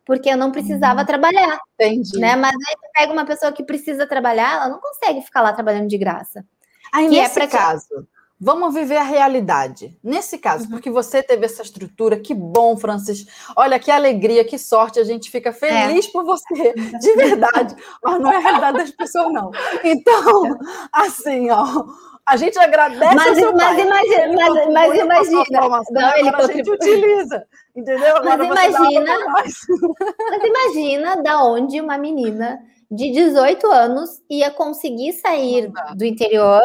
porque eu não precisava uhum. trabalhar. Entendi. Né? Mas aí você pega uma pessoa que precisa trabalhar, ela não consegue ficar lá trabalhando de graça. Aí, que é nesse é caso, vamos viver a realidade. Nesse caso, uhum. porque você teve essa estrutura, que bom, Francis. Olha que alegria, que sorte, a gente fica feliz é. por você, <laughs> de verdade. Mas não é a realidade das pessoas, não. Então, <laughs> assim, ó. A gente agradece mas, mas pai. imagina, mas, mas imagina, não, ele a gente utiliza, entendeu? Mas imagina, mas imagina da onde uma menina de 18 anos ia conseguir sair do interior,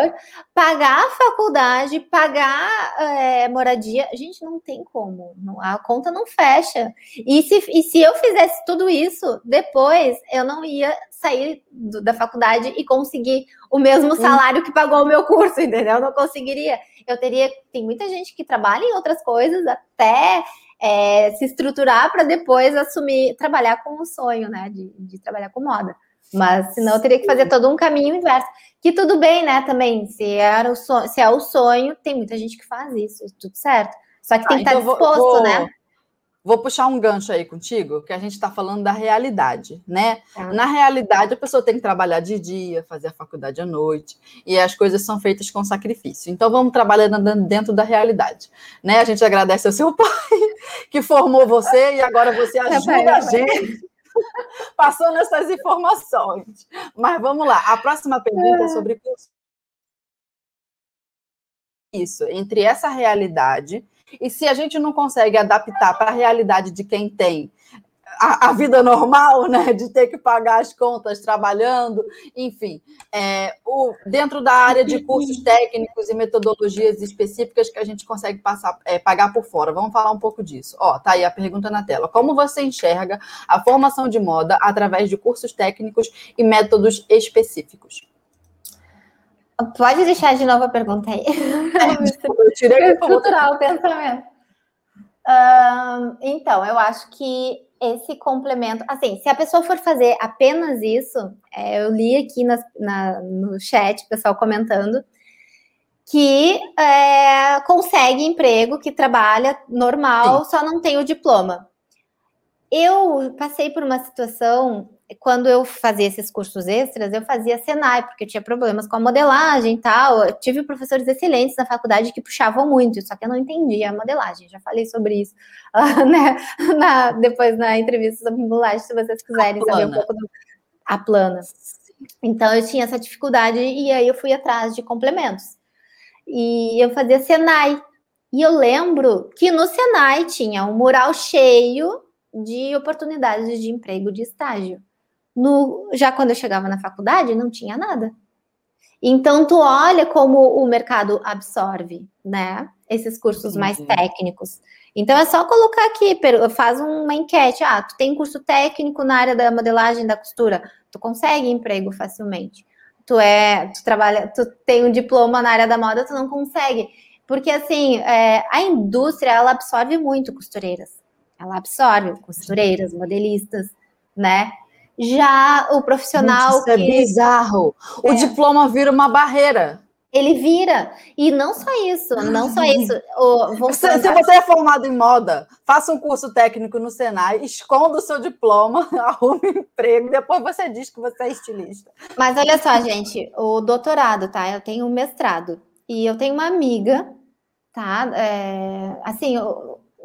pagar a faculdade, pagar é, moradia. Gente, não tem como, não, a conta não fecha. E se, e se eu fizesse tudo isso, depois eu não ia sair do, da faculdade e conseguir o mesmo salário que pagou o meu curso, <laughs> entendeu? Eu não conseguiria. Eu teria. Tem muita gente que trabalha em outras coisas até. É, se estruturar para depois assumir, trabalhar com o sonho, né, de, de trabalhar com moda. Mas senão eu teria que fazer todo um caminho inverso. Que tudo bem, né? Também, se, era o sonho, se é o sonho, tem muita gente que faz isso, tudo certo. Só que tem que ah, estar então disposto, vou, né? Vou puxar um gancho aí contigo, que a gente está falando da realidade, né? Ah. Na realidade, a pessoa tem que trabalhar de dia, fazer a faculdade à noite, e as coisas são feitas com sacrifício. Então, vamos trabalhando dentro da realidade, né? A gente agradece ao seu <laughs> pai, que formou você, e agora você ajuda a gente passando essas informações. Mas vamos lá. A próxima pergunta é, é sobre isso, entre essa realidade e se a gente não consegue adaptar para a realidade de quem tem a, a, vida normal, né, de ter que pagar as contas trabalhando, enfim, é, o, dentro da área de cursos técnicos e metodologias específicas que a gente consegue passar, é, pagar por fora. Vamos falar um pouco disso. Ó, tá aí a pergunta na tela. Como você enxerga a formação de moda através de cursos técnicos e métodos específicos? Pode deixar de novo a pergunta aí. É, <laughs> eu tirei estruturar o pensamento. então, eu acho que esse complemento. Assim, se a pessoa for fazer apenas isso, é, eu li aqui na, na, no chat, o pessoal comentando, que é, consegue emprego, que trabalha normal, Sim. só não tem o diploma. eu passei por uma situação quando eu fazia esses cursos extras, eu fazia Senai, porque eu tinha problemas com a modelagem e tal. Eu tive professores excelentes na faculdade que puxavam muito, só que eu não entendia a modelagem. Já falei sobre isso uh, <laughs> né? na, depois na entrevista sobre modelagem, se vocês quiserem saber um pouco do. A plana. Então eu tinha essa dificuldade e aí eu fui atrás de complementos. E eu fazia Senai. E eu lembro que no Senai tinha um mural cheio de oportunidades de emprego de estágio. No, já quando eu chegava na faculdade, não tinha nada. Então, tu olha como o mercado absorve, né? Esses cursos mais técnicos. Então, é só colocar aqui, faz uma enquete. Ah, tu tem curso técnico na área da modelagem da costura, tu consegue emprego facilmente. Tu é, tu trabalha, tu tem um diploma na área da moda, tu não consegue. Porque, assim, é, a indústria, ela absorve muito costureiras. Ela absorve costureiras, modelistas, né? Já o profissional. Gente, isso é que... bizarro. O é. diploma vira uma barreira. Ele vira. E não só isso, não só isso. O, se, se, você é formado em moda, faça um curso técnico no Senai, esconda o seu diploma, <laughs> arrume um emprego, depois você diz que você é estilista. Mas olha só, gente, o doutorado, tá? Eu tenho um mestrado. E eu tenho uma amiga, tá? É, assim,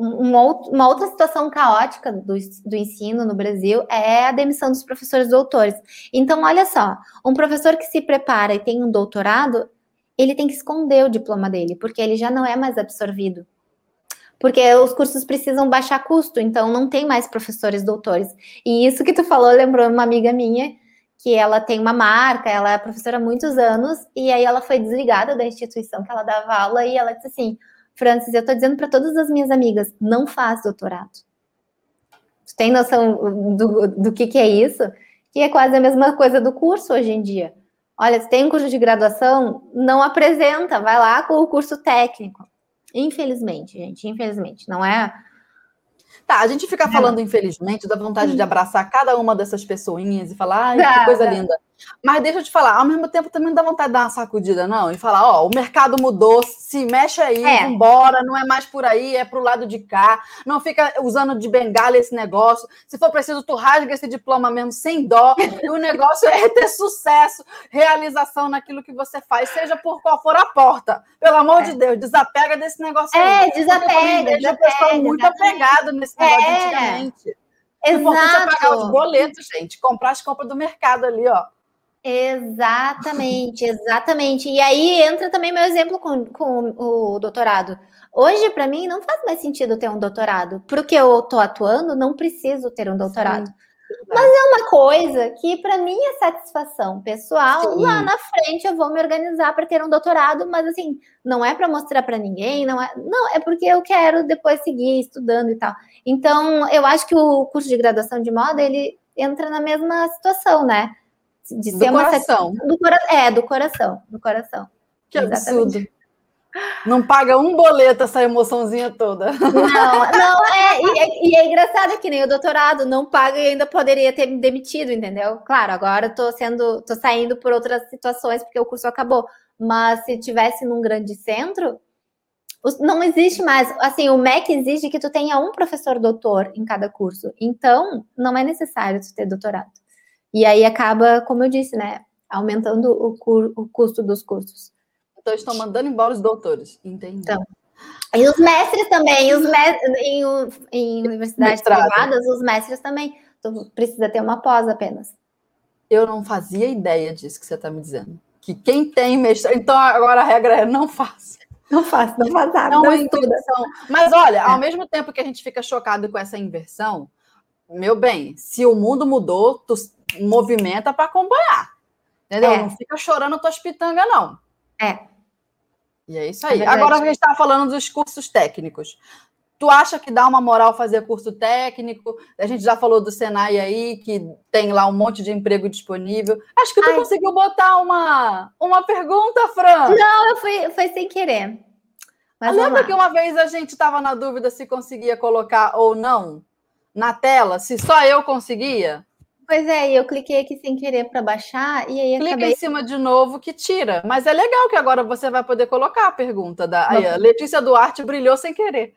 um, uma outra situação caótica do, do ensino no Brasil é a demissão dos professores doutores. Então, olha só, um professor que se prepara e tem um doutorado, ele tem que esconder o diploma dele, porque ele já não é mais absorvido. Porque os cursos precisam baixar custo, então não tem mais professores doutores. E isso que tu falou lembrou uma amiga minha, que ela tem uma marca, ela é professora há muitos anos, e aí ela foi desligada da instituição que ela dava aula, e ela disse assim: Francis, eu estou dizendo para todas as minhas amigas, não faz doutorado. Tu tem noção do, do que, que é isso? Que é quase a mesma coisa do curso hoje em dia. Olha, se tem um curso de graduação, não apresenta, vai lá com o curso técnico. Infelizmente, gente, infelizmente, não é Tá, a gente fica falando, infelizmente, da vontade de abraçar cada uma dessas pessoinhas e falar, ai, que coisa linda. Mas deixa eu te falar, ao mesmo tempo também não dá vontade de dar uma sacudida, não, e falar, ó, o mercado mudou, se mexe aí, é. vambora, não é mais por aí, é pro lado de cá, não fica usando de bengala esse negócio. Se for preciso, tu rasga esse diploma mesmo sem dó, e o negócio é ter sucesso, realização naquilo que você faz, seja por qual for a porta. Pelo amor é. de Deus, desapega desse negócio é, aí. Desapega. Eu vejo pessoal muito apegado nesse negócio é. antigamente. Exato. O importante é pagar os boletos, gente. Comprar as compras do mercado ali, ó. Exatamente, exatamente. E aí entra também meu exemplo com, com o doutorado. Hoje, para mim, não faz mais sentido ter um doutorado. Porque eu estou atuando, não preciso ter um doutorado. Sim. Mas é uma coisa que, para mim, é satisfação pessoal. Sim. Lá na frente eu vou me organizar para ter um doutorado, mas assim, não é para mostrar para ninguém, não é. Não, é porque eu quero depois seguir estudando e tal. Então, eu acho que o curso de graduação de moda ele entra na mesma situação, né? De ser do uma coração. Do cora... É, do coração, do coração. Que Exatamente. absurdo. Não paga um boleto essa emoçãozinha toda. Não, <laughs> não, é, e, é, e é engraçado que nem o doutorado não paga e ainda poderia ter me demitido, entendeu? Claro, agora tô sendo, tô saindo por outras situações porque o curso acabou. Mas se tivesse num grande centro, não existe mais. Assim, o MEC exige que tu tenha um professor doutor em cada curso. Então, não é necessário tu ter doutorado. E aí acaba, como eu disse, né, aumentando o, o custo dos cursos. Então estão mandando embora os doutores, entendi. Então, e os mestres também, os em, em universidades Mestrado. privadas, os mestres também. Tu precisa ter uma pós apenas. Eu não fazia ideia disso que você está me dizendo. Que quem tem mestrado. Então agora a regra é não faça. Não faça, não faz nada. Não, não estuda. Mas olha, é. ao mesmo tempo que a gente fica chocado com essa inversão, meu bem, se o mundo mudou, tu movimenta para acompanhar. Entendeu? É. Não fica chorando tuas pitangas, não. É. E é isso aí. É Agora a gente estava falando dos cursos técnicos. Tu acha que dá uma moral fazer curso técnico? A gente já falou do Senai aí, que tem lá um monte de emprego disponível. Acho que tu Ai. conseguiu botar uma, uma pergunta, Fran. Não, eu fui, foi sem querer. Mas Lembra que uma vez a gente estava na dúvida se conseguia colocar ou não na tela, se só eu conseguia? Pois é, eu cliquei aqui sem querer para baixar e aí Clica acabei... em cima de novo que tira. Mas é legal que agora você vai poder colocar a pergunta da aí, a Letícia Duarte brilhou sem querer.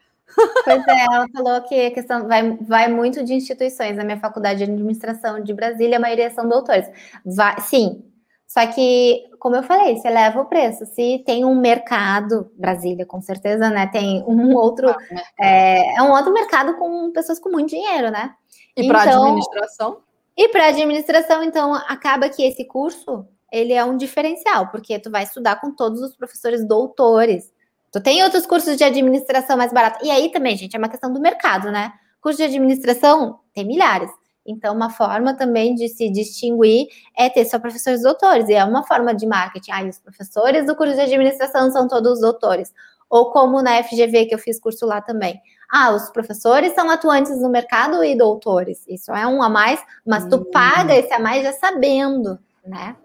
Pois é, ela falou que a questão vai, vai muito de instituições. Na minha faculdade de administração de Brasília, a maioria são doutores. Vai, sim, só que, como eu falei, você leva o preço. Se tem um mercado, Brasília, com certeza, né? Tem um <laughs> outro. Ah, é, é, um outro mercado com pessoas com muito dinheiro, né? E para então, administração? E para administração, então, acaba que esse curso ele é um diferencial, porque tu vai estudar com todos os professores doutores. Tu tem outros cursos de administração mais baratos. E aí também, gente, é uma questão do mercado, né? Curso de administração tem milhares. Então, uma forma também de se distinguir é ter só professores doutores. E é uma forma de marketing. Ah, os professores do curso de administração são todos doutores. Ou como na FGV, que eu fiz curso lá também. Ah, os professores são atuantes no mercado e doutores. Isso é um a mais, mas tu paga esse a mais já sabendo, né?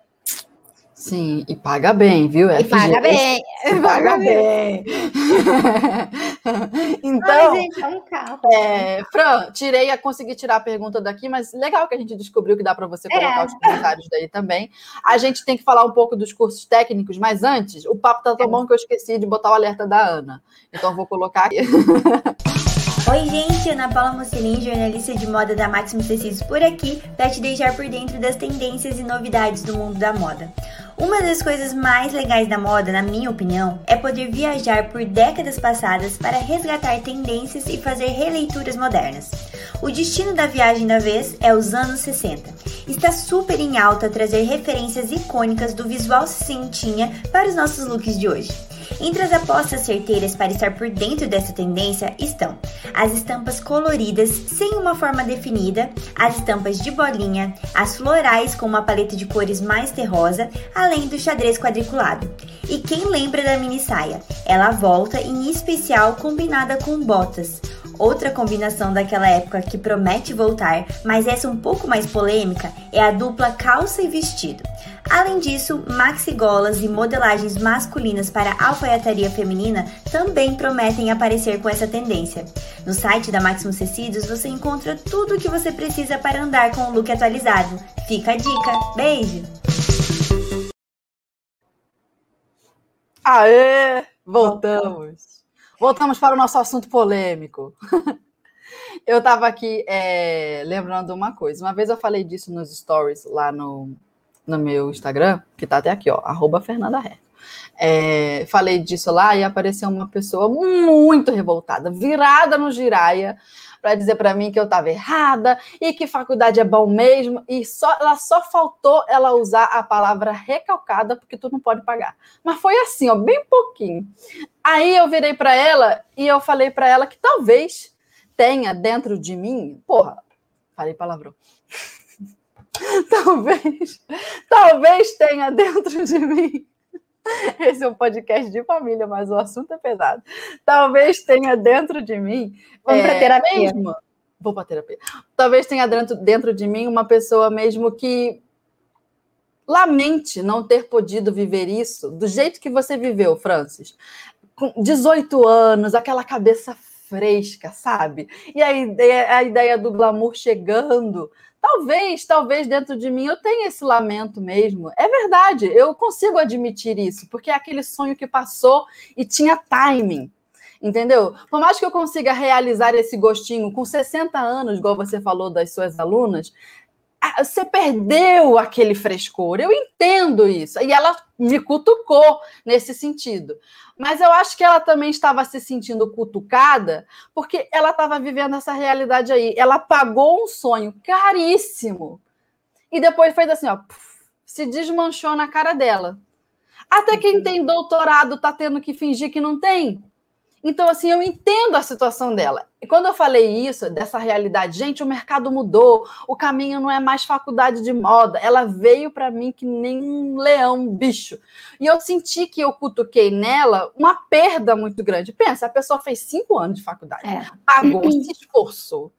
Sim, e paga bem, viu? <laughs> E paga bem. E paga bem. <laughs> então, Ai, gente, um carro. É, Fran, tirei, a consegui tirar a pergunta daqui, mas legal que a gente descobriu que dá para você colocar é. os comentários daí também. A gente tem que falar um pouco dos cursos técnicos, mas antes, o papo tá tão é. bom que eu esqueci de botar o alerta da Ana. Então vou colocar aqui. <laughs> Oi, gente, Ana Paula Mocelin, jornalista de moda da Maximus Tecidos por aqui, para te deixar por dentro das tendências e novidades do mundo da moda. Uma das coisas mais legais da moda, na minha opinião, é poder viajar por décadas passadas para resgatar tendências e fazer releituras modernas. O destino da viagem da vez é os anos 60. Está super em alta trazer referências icônicas do visual sessentinha para os nossos looks de hoje. Entre as apostas certeiras para estar por dentro dessa tendência estão as estampas coloridas sem uma forma definida, as estampas de bolinha, as florais com uma paleta de cores mais terrosa, além do xadrez quadriculado. E quem lembra da mini saia? Ela volta em especial combinada com botas. Outra combinação daquela época que promete voltar, mas essa um pouco mais polêmica, é a dupla calça e vestido. Além disso, maxi golas e modelagens masculinas para alfaiataria feminina também prometem aparecer com essa tendência. No site da Maximus Tecidos você encontra tudo o que você precisa para andar com o look atualizado. Fica a dica. Beijo! Aê! Voltamos! Voltamos para o nosso assunto polêmico. <laughs> Eu estava aqui é, lembrando uma coisa. Uma vez eu falei disso nos stories lá no, no meu Instagram, que tá até aqui, ó, arroba Fernanda Ré. É, falei disso lá e apareceu uma pessoa muito revoltada, virada no giraia, para dizer para mim que eu estava errada e que faculdade é bom mesmo. E só, ela só faltou ela usar a palavra recalcada, porque tu não pode pagar. Mas foi assim, ó, bem pouquinho. Aí eu virei para ela e eu falei para ela que talvez tenha dentro de mim, porra, falei palavrão. <laughs> talvez, talvez tenha dentro de mim. Esse é um podcast de família, mas o assunto é pesado. Talvez tenha dentro de mim. Vamos é, para terapia. Mesmo, vou para terapia. Talvez tenha dentro, dentro de mim uma pessoa mesmo que lamente não ter podido viver isso do jeito que você viveu, Francis. Com 18 anos, aquela cabeça fresca, sabe? E a ideia, a ideia do glamour chegando, Talvez, talvez dentro de mim eu tenha esse lamento mesmo. É verdade, eu consigo admitir isso, porque é aquele sonho que passou e tinha timing. Entendeu? Por mais que eu consiga realizar esse gostinho com 60 anos, igual você falou das suas alunas, você perdeu aquele frescor. Eu entendo isso. E ela me cutucou nesse sentido. Mas eu acho que ela também estava se sentindo cutucada porque ela estava vivendo essa realidade aí. Ela pagou um sonho caríssimo e depois fez assim, ó, se desmanchou na cara dela. Até quem tem doutorado está tendo que fingir que não tem. Então, assim, eu entendo a situação dela. E quando eu falei isso, dessa realidade, gente, o mercado mudou, o caminho não é mais faculdade de moda. Ela veio para mim que nem um leão, um bicho. E eu senti que eu cutuquei nela uma perda muito grande. Pensa, a pessoa fez cinco anos de faculdade, é. pagou, se <clears throat> esforçou.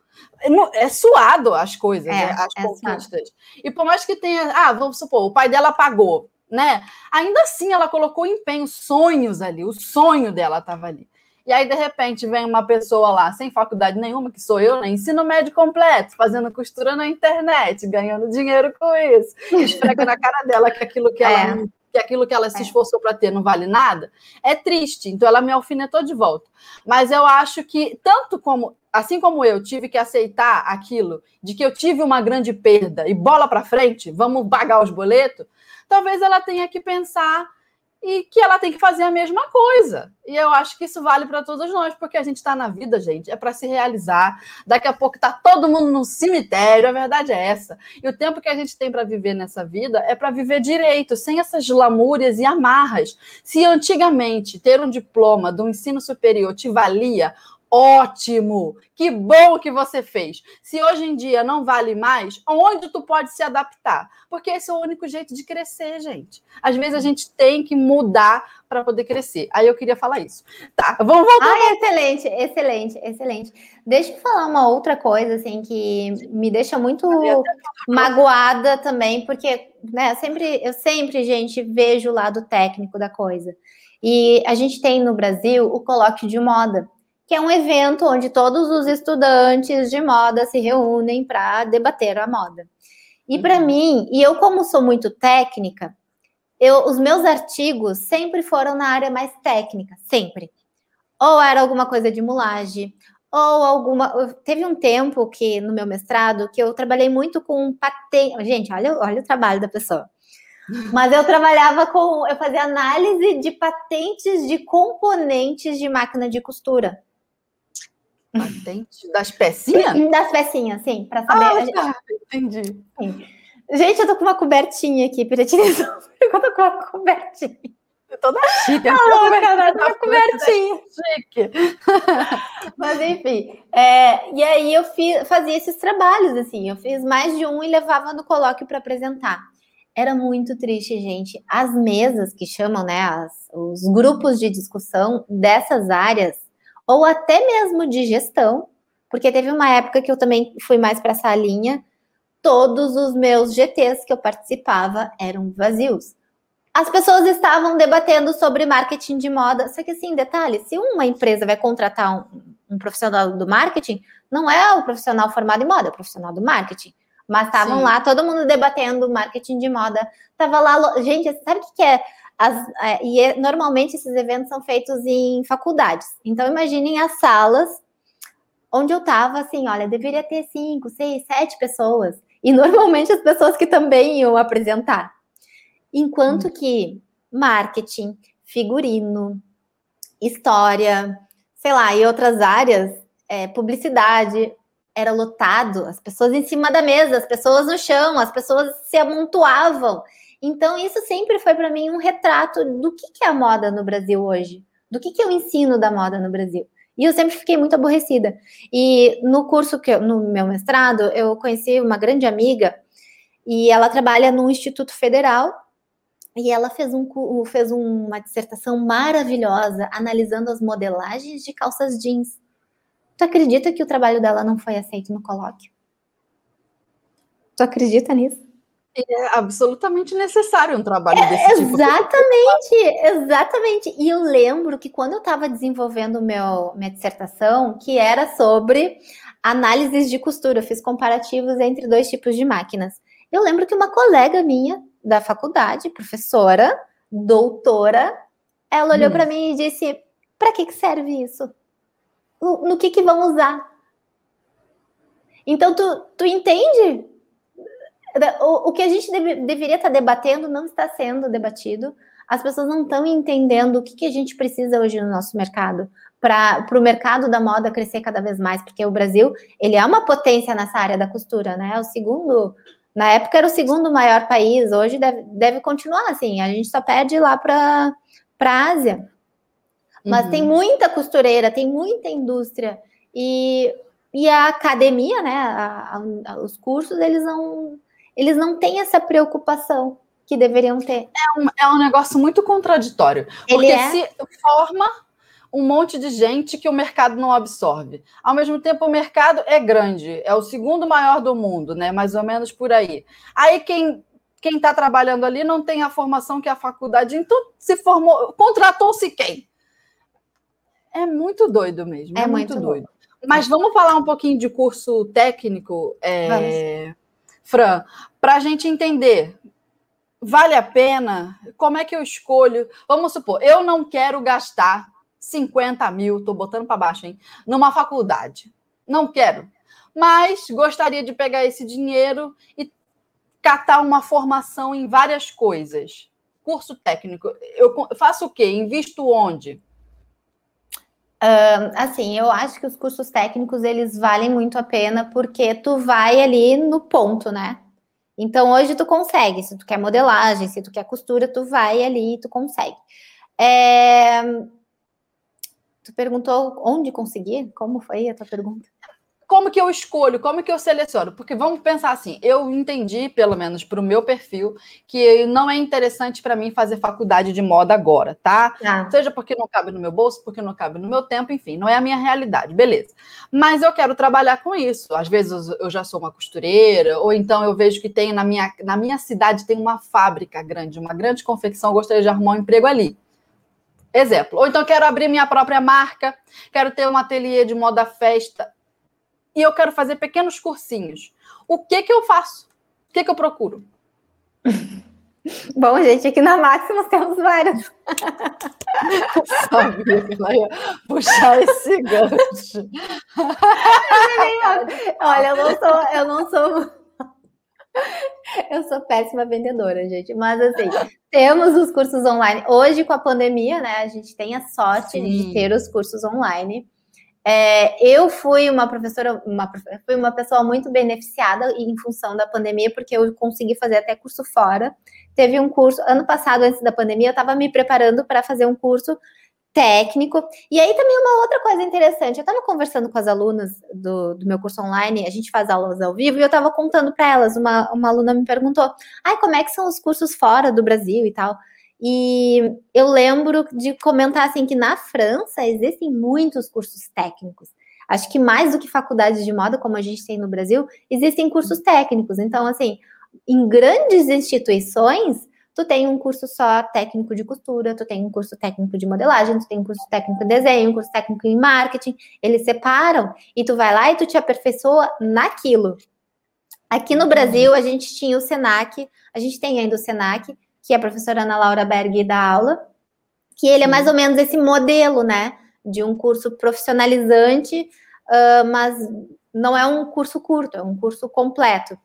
É suado as coisas, é, né? as é conquistas. E por mais que tenha, ah, vamos supor, o pai dela pagou, né? Ainda assim, ela colocou empenho, sonhos ali, o sonho dela estava ali. E aí, de repente, vem uma pessoa lá, sem faculdade nenhuma, que sou eu, né? Ensino médio completo, fazendo costura na internet, ganhando dinheiro com isso. Esfrega na cara dela que aquilo que ela é. que aquilo que ela se é. esforçou para ter não vale nada, é triste. Então ela me alfinetou de volta. Mas eu acho que, tanto como, assim como eu tive que aceitar aquilo, de que eu tive uma grande perda e bola para frente, vamos pagar os boletos, talvez ela tenha que pensar e que ela tem que fazer a mesma coisa. E eu acho que isso vale para todos nós, porque a gente está na vida, gente, é para se realizar. Daqui a pouco está todo mundo no cemitério, a verdade é essa. E o tempo que a gente tem para viver nessa vida é para viver direito, sem essas lamúrias e amarras. Se antigamente ter um diploma do ensino superior te valia Ótimo! Que bom que você fez. Se hoje em dia não vale mais, onde tu pode se adaptar? Porque esse é o único jeito de crescer, gente. Às vezes a gente tem que mudar para poder crescer. Aí eu queria falar isso. Tá, vamos voltar. Ah, excelente, excelente, excelente. Deixa eu falar uma outra coisa, assim, que me deixa muito magoada também, porque, né, eu sempre, eu sempre, gente, vejo o lado técnico da coisa. E a gente tem no Brasil o colóquio de moda que é um evento onde todos os estudantes de moda se reúnem para debater a moda. E para uhum. mim, e eu como sou muito técnica, eu, os meus artigos sempre foram na área mais técnica, sempre. Ou era alguma coisa de mulagem, ou alguma. Teve um tempo que no meu mestrado que eu trabalhei muito com patente. Gente, olha, olha o trabalho da pessoa. Mas eu trabalhava com. Eu fazia análise de patentes de componentes de máquina de costura. Patente das pecinhas? Das pecinhas, sim, para saber. Ah, tá, entendi. Sim. Gente, eu tô com uma cobertinha aqui, Piratinização. <laughs> Eu tô com uma cobertinha. Eu tô na chique. Ah, louca, tô uma cobertinha. <laughs> Chique. Mas, enfim. É, e aí eu fiz, fazia esses trabalhos, assim. Eu fiz mais de um e levava no colóquio para apresentar. Era muito triste, gente. As mesas que chamam, né, as, os grupos de discussão dessas áreas ou até mesmo de gestão, porque teve uma época que eu também fui mais para essa linha, todos os meus GTs que eu participava eram vazios. As pessoas estavam debatendo sobre marketing de moda, só que assim, detalhe, se uma empresa vai contratar um, um profissional do marketing, não é o profissional formado em moda, é o profissional do marketing. Mas estavam lá, todo mundo debatendo marketing de moda. Tava lá, gente, sabe o que é as, é, e é, normalmente esses eventos são feitos em faculdades. Então, imaginem as salas onde eu estava, assim, olha, deveria ter cinco, seis, sete pessoas. E <laughs> normalmente as pessoas que também iam apresentar. Enquanto hum. que marketing, figurino, história, sei lá, e outras áreas, é, publicidade, era lotado, as pessoas em cima da mesa, as pessoas no chão, as pessoas se amontoavam. Então, isso sempre foi para mim um retrato do que, que é a moda no Brasil hoje, do que, que eu ensino da moda no Brasil. E eu sempre fiquei muito aborrecida. E no curso que eu, no meu mestrado, eu conheci uma grande amiga e ela trabalha no Instituto Federal e ela fez, um, fez uma dissertação maravilhosa analisando as modelagens de calças jeans. Tu acredita que o trabalho dela não foi aceito no colóquio? Tu acredita nisso? É absolutamente necessário um trabalho é, desse tipo. Exatamente, exatamente. E eu lembro que quando eu estava desenvolvendo meu, minha dissertação, que era sobre análises de costura, eu fiz comparativos entre dois tipos de máquinas. Eu lembro que uma colega minha da faculdade, professora, doutora, ela olhou hum. para mim e disse: para que, que serve isso? No, no que, que vão usar? Então, tu, tu entende o, o que a gente deve, deveria estar debatendo não está sendo debatido. As pessoas não estão entendendo o que, que a gente precisa hoje no nosso mercado para o mercado da moda crescer cada vez mais, porque o Brasil ele é uma potência nessa área da costura, né? É o segundo, na época era o segundo maior país, hoje deve, deve continuar assim. A gente só perde lá para a Ásia. Mas uhum. tem muita costureira, tem muita indústria e, e a academia, né? A, a, os cursos eles não eles não têm essa preocupação que deveriam ter. É um, é um negócio muito contraditório. Porque é... se forma um monte de gente que o mercado não absorve. Ao mesmo tempo, o mercado é grande, é o segundo maior do mundo, né? Mais ou menos por aí. Aí quem quem está trabalhando ali não tem a formação que a faculdade, então se formou, contratou-se quem? É muito doido mesmo. É, é muito, muito doido. Mas vamos falar um pouquinho de curso técnico. É... Fran, para a gente entender vale a pena? Como é que eu escolho? Vamos supor, eu não quero gastar 50 mil, estou botando para baixo, hein? Numa faculdade. Não quero. Mas gostaria de pegar esse dinheiro e catar uma formação em várias coisas. Curso técnico. Eu faço o quê? Invisto onde? Uh, assim, eu acho que os cursos técnicos eles valem muito a pena porque tu vai ali no ponto, né? Então hoje tu consegue, se tu quer modelagem, se tu quer costura, tu vai ali e tu consegue. É... Tu perguntou onde conseguir? Como foi a tua pergunta? Como que eu escolho, como que eu seleciono? Porque vamos pensar assim, eu entendi, pelo menos para o meu perfil, que não é interessante para mim fazer faculdade de moda agora, tá? Ah. Seja porque não cabe no meu bolso, porque não cabe no meu tempo, enfim, não é a minha realidade, beleza. Mas eu quero trabalhar com isso. Às vezes eu já sou uma costureira, ou então eu vejo que tem na minha, na minha cidade tem uma fábrica grande, uma grande confecção, eu gostaria de arrumar um emprego ali. Exemplo. Ou então quero abrir minha própria marca, quero ter um ateliê de moda festa e eu quero fazer pequenos cursinhos. O que que eu faço? O que que eu procuro? Bom, gente, aqui na Máxima temos vários. Sabia que ela <laughs> ia puxar esse gancho. Olha, eu não sou, eu não sou. Eu sou péssima vendedora, gente. Mas assim, temos os cursos online. Hoje, com a pandemia, né? A gente tem a sorte Sim. de ter os cursos online. É, eu fui uma professora, uma, fui uma pessoa muito beneficiada em função da pandemia, porque eu consegui fazer até curso fora. Teve um curso, ano passado, antes da pandemia, eu estava me preparando para fazer um curso técnico. E aí também uma outra coisa interessante, eu estava conversando com as alunas do, do, meu curso online, a gente faz aulas ao vivo, e eu estava contando para elas, uma, uma aluna me perguntou, ai, como é que são os cursos fora do Brasil e tal? E eu lembro de comentar assim que na França existem muitos cursos técnicos. Acho que mais do que faculdades de moda, como a gente tem no Brasil, existem cursos técnicos. Então, assim, em grandes instituições, tu tem um curso só técnico de costura, tu tem um curso técnico de modelagem, tu tem um curso técnico de desenho, um curso técnico em marketing. Eles separam e tu vai lá e tu te aperfeiçoa naquilo. Aqui no Brasil, a gente tinha o SENAC, a gente tem ainda o SENAC, que a professora Ana Laura Berg dá aula, que ele é mais ou menos esse modelo, né, de um curso profissionalizante, uh, mas não é um curso curto, é um curso completo.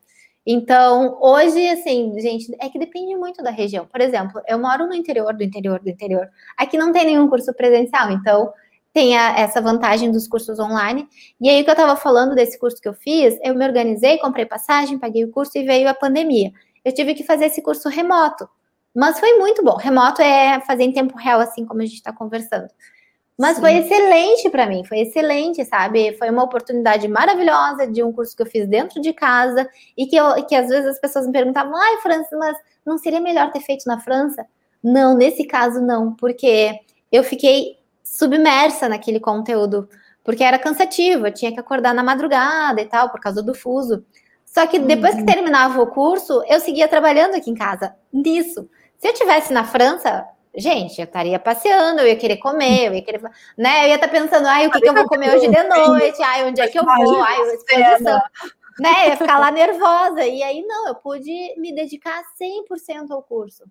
Então, hoje, assim, gente, é que depende muito da região. Por exemplo, eu moro no interior do interior do interior. Aqui não tem nenhum curso presencial, então tem a, essa vantagem dos cursos online. E aí que eu estava falando desse curso que eu fiz, eu me organizei, comprei passagem, paguei o curso e veio a pandemia. Eu tive que fazer esse curso remoto. Mas foi muito bom. Remoto é fazer em tempo real, assim como a gente está conversando. Mas Sim. foi excelente para mim, foi excelente, sabe? Foi uma oportunidade maravilhosa de um curso que eu fiz dentro de casa e que, eu, que às vezes as pessoas me perguntavam, ai, França, mas não seria melhor ter feito na França? Não, nesse caso não, porque eu fiquei submersa naquele conteúdo, porque era cansativo, eu tinha que acordar na madrugada e tal, por causa do fuso. Só que depois uhum. que terminava o curso, eu seguia trabalhando aqui em casa, nisso. Se eu tivesse na França, gente, eu estaria passeando, eu ia querer comer, eu ia querer, né? Eu ia estar pensando, ai, o que, que eu vou comer hoje de noite? Ai, onde é que eu vou? Ai, exposição. Né? Eu ia ficar lá nervosa. E aí, não, eu pude me dedicar 100% ao curso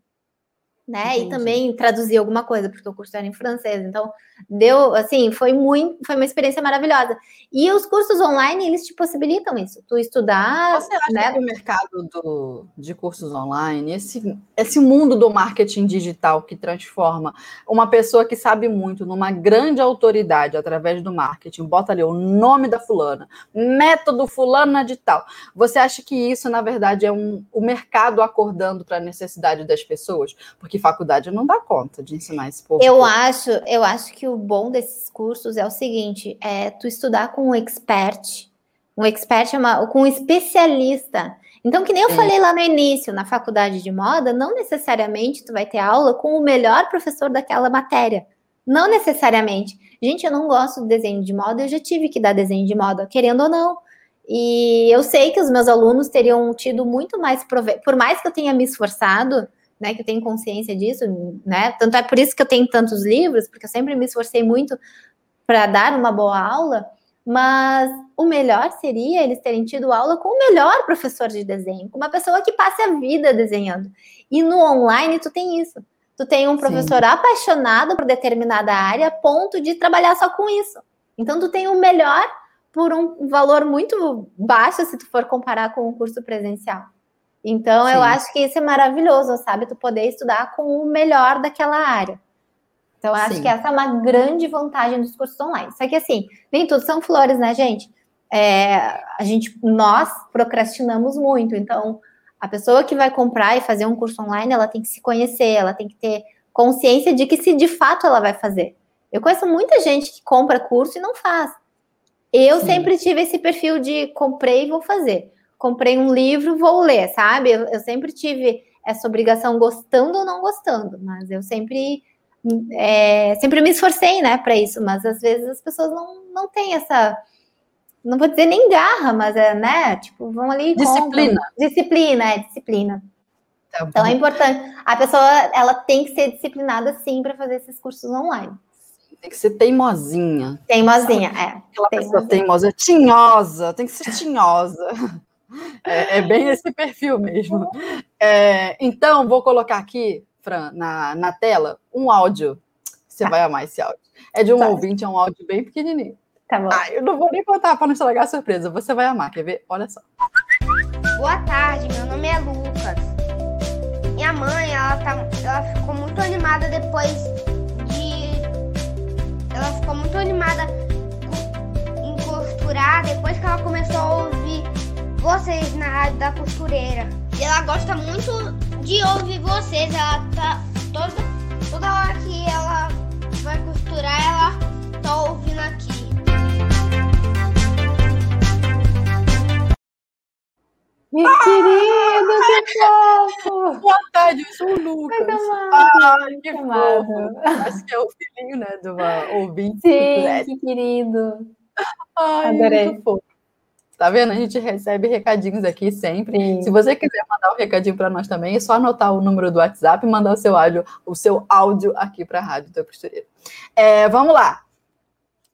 né? Entendi. E também traduzir alguma coisa, porque o curso era em francês. Então, deu, assim, foi muito, foi uma experiência maravilhosa. E os cursos online, eles te possibilitam isso. Tu estudar, Você acha né? que o mercado do, de cursos online, esse, esse mundo do marketing digital que transforma uma pessoa que sabe muito numa grande autoridade através do marketing, bota ali o nome da fulana, método fulana de tal. Você acha que isso, na verdade, é um, o mercado acordando para a necessidade das pessoas? Porque que faculdade não dá conta de ensinar esse povo. Eu acho, eu acho que o bom desses cursos é o seguinte, é tu estudar com um expert, um expert é uma, com um especialista. Então, que nem eu falei lá no início, na faculdade de moda, não necessariamente tu vai ter aula com o melhor professor daquela matéria. Não necessariamente. Gente, eu não gosto de desenho de moda, eu já tive que dar desenho de moda, querendo ou não. E eu sei que os meus alunos teriam tido muito mais proveito, por mais que eu tenha me esforçado, né, que eu tenho consciência disso, né? Tanto é por isso que eu tenho tantos livros, porque eu sempre me esforcei muito para dar uma boa aula, Mas o melhor seria eles terem tido aula com o melhor professor de desenho, com uma pessoa que passe a vida desenhando. E no online tu tem isso. Tu tem um professor Sim. apaixonado por determinada área, a ponto de trabalhar só com isso. Então tu tem o melhor por um valor muito baixo se tu for comparar com o um curso presencial. Então Sim. eu acho que isso é maravilhoso, sabe? Tu poder estudar com o melhor daquela área. Então eu acho Sim. que essa é uma grande vantagem dos cursos online. Só que assim, nem tudo são flores, né, gente? É, a gente, nós procrastinamos muito. Então a pessoa que vai comprar e fazer um curso online, ela tem que se conhecer, ela tem que ter consciência de que se de fato ela vai fazer. Eu conheço muita gente que compra curso e não faz. Eu Sim. sempre tive esse perfil de comprei e vou fazer. Comprei um livro, vou ler, sabe? Eu, eu sempre tive essa obrigação gostando ou não gostando, mas eu sempre é, sempre me esforcei, né, para isso, mas às vezes as pessoas não, não têm essa não vou dizer nem garra, mas é, né? Tipo, vão ali. Disciplina. Compram. Disciplina, é, disciplina. Tá então é importante. A pessoa, ela tem que ser disciplinada, sim, para fazer esses cursos online. Tem que ser teimosinha. Teimosinha, é. Aquela teimosinha. pessoa teimosa, tinhosa, tem que ser tinhosa. <laughs> É, é bem esse perfil mesmo. É, então, vou colocar aqui, Fran, na, na tela, um áudio. Você tá. vai amar esse áudio. É de um tá. ouvinte, é um áudio bem pequenininho. Tá bom. Ah, eu não vou nem contar para não estragar a surpresa. Você vai amar, quer ver? Olha só. Boa tarde, meu nome é Lucas. Minha mãe, ela, tá, ela ficou muito animada depois de. Ela ficou muito animada em costurar depois que ela começou a ouvir vocês na rádio da costureira. E ela gosta muito de ouvir vocês. Ela tá. Toda, toda hora que ela vai costurar, ela tá ouvindo aqui. Que ah! querido, que fofo! Boa tarde, eu sou o Lucas. Ai, que fofo! Acho que é o filhinho, né, do ouvinte. Sim, que querido. Ai, Adorei. muito fofo. Tá vendo? A gente recebe recadinhos aqui sempre. Sim. Se você quiser mandar um recadinho para nós também, é só anotar o número do WhatsApp e mandar o seu áudio, o seu áudio aqui para a Rádio Teu Costureiro. É, vamos lá.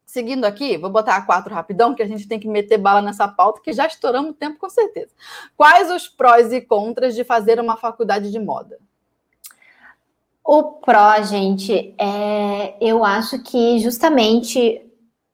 Seguindo aqui, vou botar a quatro rapidão, que a gente tem que meter bala nessa pauta, que já estouramos o tempo com certeza. Quais os prós e contras de fazer uma faculdade de moda? O pró, gente, é, eu acho que justamente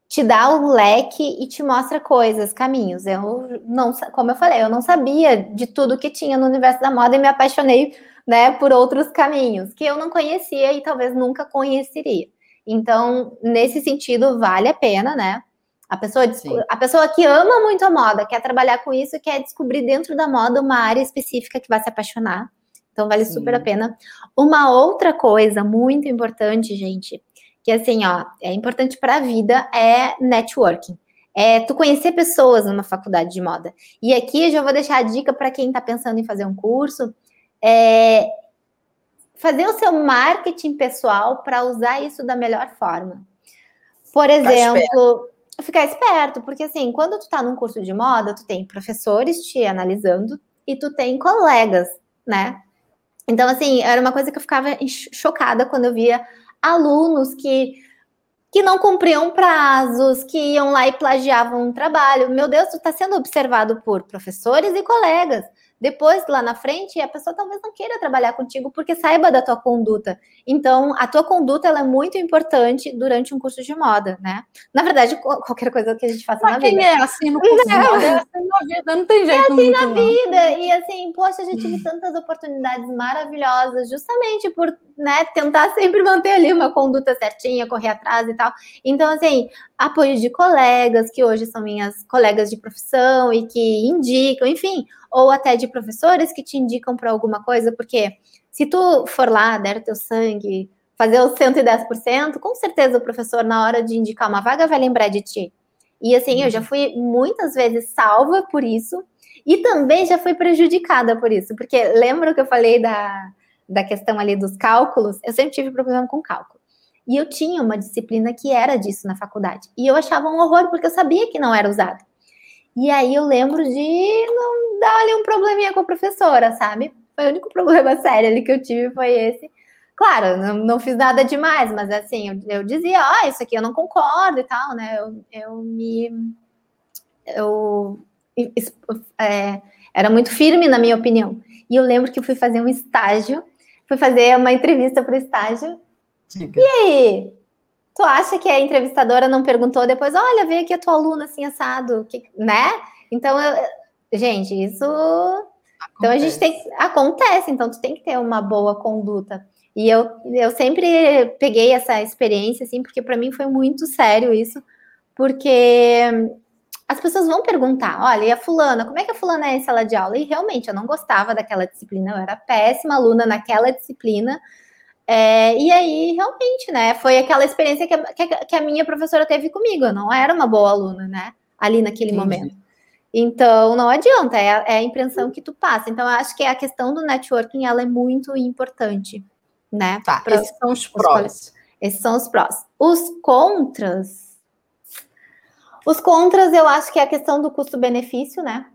te dá um leque e te mostra coisas, caminhos. Eu não, como eu falei, eu não sabia de tudo que tinha no universo da moda e me apaixonei, né, por outros caminhos que eu não conhecia e talvez nunca conheceria. Então, nesse sentido, vale a pena, né? A pessoa, a pessoa que ama muito a moda, quer trabalhar com isso, quer descobrir dentro da moda uma área específica que vai se apaixonar. Então, vale Sim. super a pena. Uma outra coisa muito importante, gente, que assim, ó, é importante para a vida, é networking. É tu conhecer pessoas numa faculdade de moda. E aqui eu já vou deixar a dica para quem está pensando em fazer um curso. É, fazer o seu marketing pessoal para usar isso da melhor forma. Por exemplo, ficar esperto, porque assim, quando tu tá num curso de moda, tu tem professores te analisando e tu tem colegas, né? Então, assim, era uma coisa que eu ficava chocada quando eu via alunos que que não cumpriam prazos, que iam lá e plagiavam um trabalho. Meu Deus, está sendo observado por professores e colegas. Depois, lá na frente, a pessoa talvez não queira trabalhar contigo porque saiba da tua conduta. Então, a tua conduta ela é muito importante durante um curso de moda, né? Na verdade, qualquer coisa que a gente faça Mas na quem vida. é assim no curso não. de <laughs> moda? É assim na vida, não tem jeito. É assim na vida. E assim, poxa, a gente tive tantas oportunidades maravilhosas, justamente por né, tentar sempre manter ali uma conduta certinha, correr atrás e tal. Então, assim, apoio de colegas, que hoje são minhas colegas de profissão e que indicam, enfim, ou até de professores que te indicam para alguma coisa, porque se tu for lá, der teu sangue, fazer os 110%, com certeza o professor, na hora de indicar uma vaga, vai lembrar de ti. E assim, eu já fui muitas vezes salva por isso, e também já fui prejudicada por isso, porque lembra que eu falei da, da questão ali dos cálculos? Eu sempre tive problema com cálculo. E eu tinha uma disciplina que era disso na faculdade. E eu achava um horror, porque eu sabia que não era usado. E aí eu lembro de não dar ali um probleminha com a professora, sabe? Foi o único <laughs> problema sério ali que eu tive, foi esse. Claro, não, não fiz nada demais, mas assim, eu, eu dizia, ah, isso aqui eu não concordo e tal, né? Eu, eu me. Eu. É, era muito firme na minha opinião. E eu lembro que eu fui fazer um estágio, fui fazer uma entrevista para o estágio. Diga. E aí? Tu acha que a entrevistadora não perguntou depois, olha, veio aqui a tua aluna assim, assado, que, né? Então, eu, gente, isso. Acontece. Então a gente tem. Acontece, então tu tem que ter uma boa conduta. E eu, eu sempre peguei essa experiência, assim, porque para mim foi muito sério isso, porque as pessoas vão perguntar: olha, e a fulana, como é que a fulana é em sala de aula? E realmente eu não gostava daquela disciplina, eu era péssima aluna naquela disciplina. É, e aí, realmente, né? Foi aquela experiência que a, que a, minha professora teve comigo. Eu não era uma boa aluna, né? Ali naquele Entendi. momento. Então, não adianta, é a, é a, impressão que tu passa. Então, eu acho que a questão do networking, ela é muito importante, né? Tá, pra, esses são os prós. Esses são os prós. Os contras... Os contras, eu acho que é a questão do custo-benefício, né?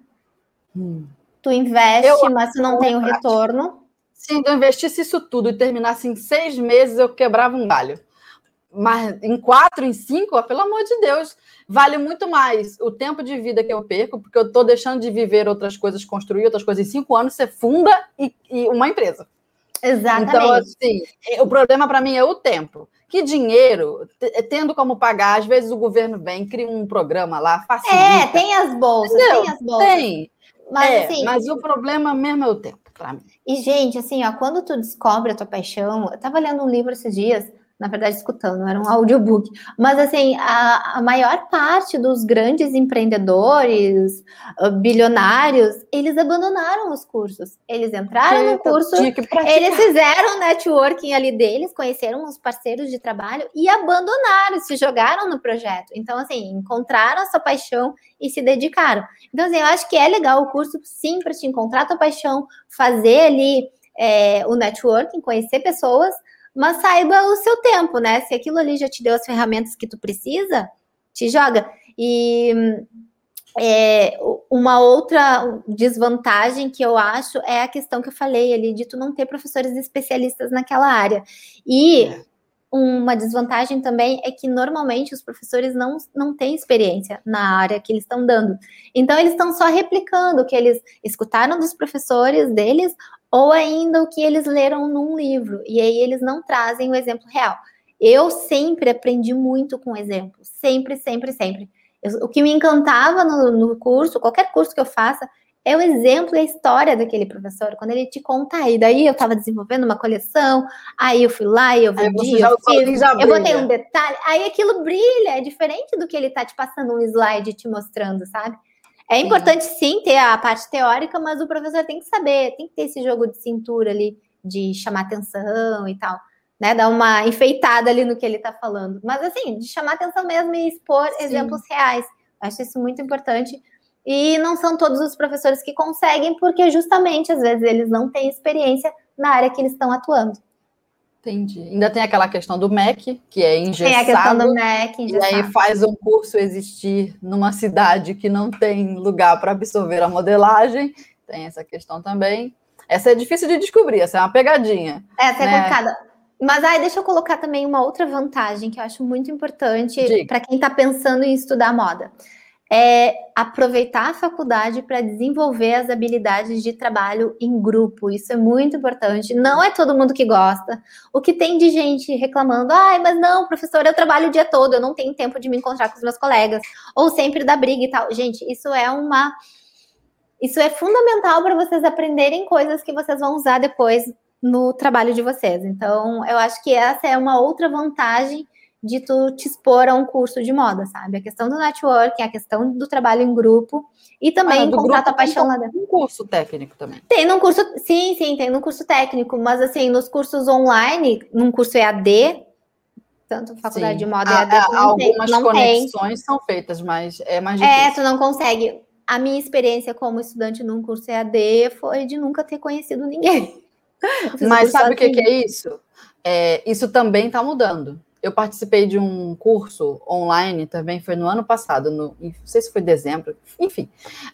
Hum. Tu investe, eu mas tu não tem o retorno. Se eu investisse isso tudo e terminasse em seis meses, eu quebrava um galho. Mas em quatro, em cinco, pelo amor de Deus, vale muito mais o tempo de vida que eu perco, porque eu estou deixando de viver outras coisas, construir outras coisas. Em cinco anos, você funda e, e uma empresa. Exatamente. Então, assim, o problema para mim é o tempo. Que dinheiro, tendo como pagar, às vezes o governo vem, cria um programa lá, facilita. É, tem as bolsas, Entendeu? tem as bolsas. Tem. Mas, é, assim, mas o problema mesmo é o tempo mim. E, gente, assim, ó, quando tu descobre a tua paixão, eu tava lendo um livro esses dias, na verdade, escutando, era um audiobook. Mas, assim, a, a maior parte dos grandes empreendedores, uh, bilionários, eles abandonaram os cursos. Eles entraram no curso, eles fizeram networking ali deles, conheceram os parceiros de trabalho e abandonaram, se jogaram no projeto. Então, assim, encontraram a sua paixão e se dedicaram. Então, assim, eu acho que é legal o curso, sim, para te encontrar a tua paixão, fazer ali é, o networking, conhecer pessoas, mas saiba o seu tempo, né? Se aquilo ali já te deu as ferramentas que tu precisa, te joga. E é, uma outra desvantagem que eu acho é a questão que eu falei ali de tu não ter professores especialistas naquela área. E é. uma desvantagem também é que normalmente os professores não, não têm experiência na área que eles estão dando. Então, eles estão só replicando o que eles escutaram dos professores deles ou ainda o que eles leram num livro, e aí eles não trazem o exemplo real. Eu sempre aprendi muito com exemplos, sempre, sempre, sempre. Eu, o que me encantava no, no, curso, qualquer curso que eu faça, é o exemplo e a história daquele professor, quando ele te conta. E daí eu estava desenvolvendo uma coleção, aí eu fui lá e eu vendi, eu, fiz, eu botei um detalhe, aí aquilo brilha, é diferente do que ele está te passando um slide te mostrando, sabe? É importante sim ter a parte teórica, mas o professor tem que saber, tem que ter esse jogo de cintura ali, de chamar atenção e tal, né? Dar uma enfeitada ali no que ele está falando. Mas assim, de chamar atenção mesmo e expor sim. exemplos reais. Acho isso muito importante. E não são todos os professores que conseguem, porque justamente às vezes eles não têm experiência na área que eles estão atuando. Entendi. Ainda tem aquela questão do MEC, que é engessado. Tem a questão do MEC, engessado. E aí faz um curso existir numa cidade que não tem lugar para absorver a modelagem. Tem essa questão também. Essa é difícil de descobrir, essa é uma pegadinha. Essa é né? é complicada. Mas aí deixa eu colocar também uma outra vantagem que eu acho muito importante para quem está pensando em estudar moda é aproveitar a faculdade para desenvolver as habilidades de trabalho em grupo. Isso é muito importante. Não é todo mundo que gosta. O que tem de gente reclamando, ai, mas não, professor, eu trabalho o dia todo, eu não tenho tempo de me encontrar com os meus colegas, ou sempre dá briga e tal. Gente, isso é uma. Isso é fundamental para vocês aprenderem coisas que vocês vão usar depois no trabalho de vocês. Então, eu acho que essa é uma outra vantagem de tu te expor a um curso de moda, sabe? A questão do networking, a questão do trabalho em grupo e também ah, encontrar tua paixão lá dentro. um curso técnico também. Tem num curso, sim, sim, tem num curso técnico, mas assim, nos cursos online, num curso EAD, tanto faculdade sim. de moda EAD, ah, não algumas tem, conexões tem. são feitas, mas é mais é, difícil. É, tu não consegue. A minha experiência como estudante num curso EAD foi de nunca ter conhecido ninguém. <laughs> Mas sabe o que, que, é isso? É, isso também está mudando eu participei de um curso online também, foi no ano passado, no, não sei se foi dezembro, enfim.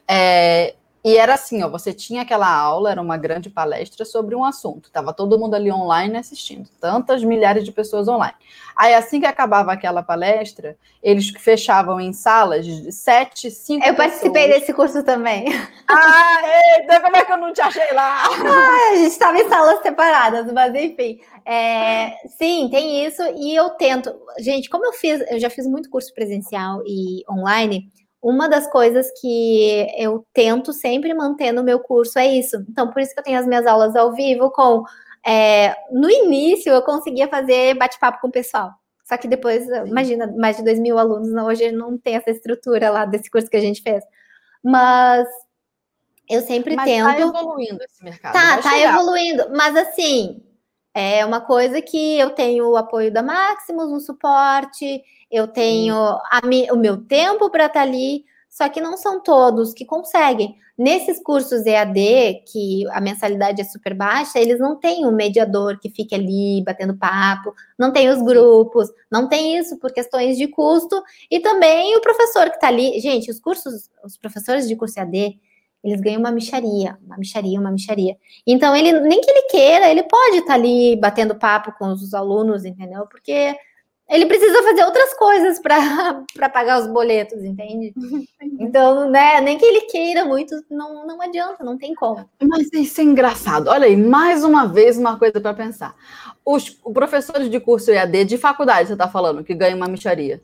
É, E era assim, ó, você tinha aquela aula, era uma grande palestra sobre um assunto. Tava todo mundo ali online assistindo, tantas milhares de pessoas online. Aí assim que acabava aquela palestra, eles fechavam em salas de sete, cinco Eu participei pessoas. desse curso também. Ah, então como é que eu não te achei lá? Ah, a gente estava em salas separadas, mas enfim. É, sim, tem isso, e eu tento. Gente, como eu fiz, eu já fiz muito curso presencial e online. Uma das coisas que eu tento sempre manter no meu curso é isso. Então, por isso que eu tenho as minhas aulas ao vivo com. é, no início eu conseguia fazer bate-papo com o pessoal. Só que depois, imagina, mais de 2 mil alunos, hoje não tem essa estrutura lá desse curso que a gente fez. Mas eu sempre Mas tento. tá evoluindo esse mercado. Tá, tá chegar. evoluindo, mas assim, é uma coisa que eu tenho o apoio da Maximus no suporte, eu tenho a mi- o meu tempo para estar ali, só que não são todos que conseguem. Nesses cursos EAD, que a mensalidade é super baixa, eles não têm um mediador que fique ali batendo papo, não tem os grupos, não tem isso por questões de custo, e também o professor que está ali. Gente, os cursos, os professores de curso EAD, eles ganham uma micharia, uma micharia, uma micharia. Então, ele nem que ele queira, ele pode estar ali batendo papo com os alunos, entendeu? Porque ele precisa fazer outras coisas para <laughs> pagar os boletos, entende? <laughs> Então, né, nem que ele queira muito, não, não adianta, não tem como. Mas isso é engraçado. Olha aí, mais uma vez uma coisa para pensar. Os professores de curso EAD de faculdade, você está falando, que ganham uma micharia.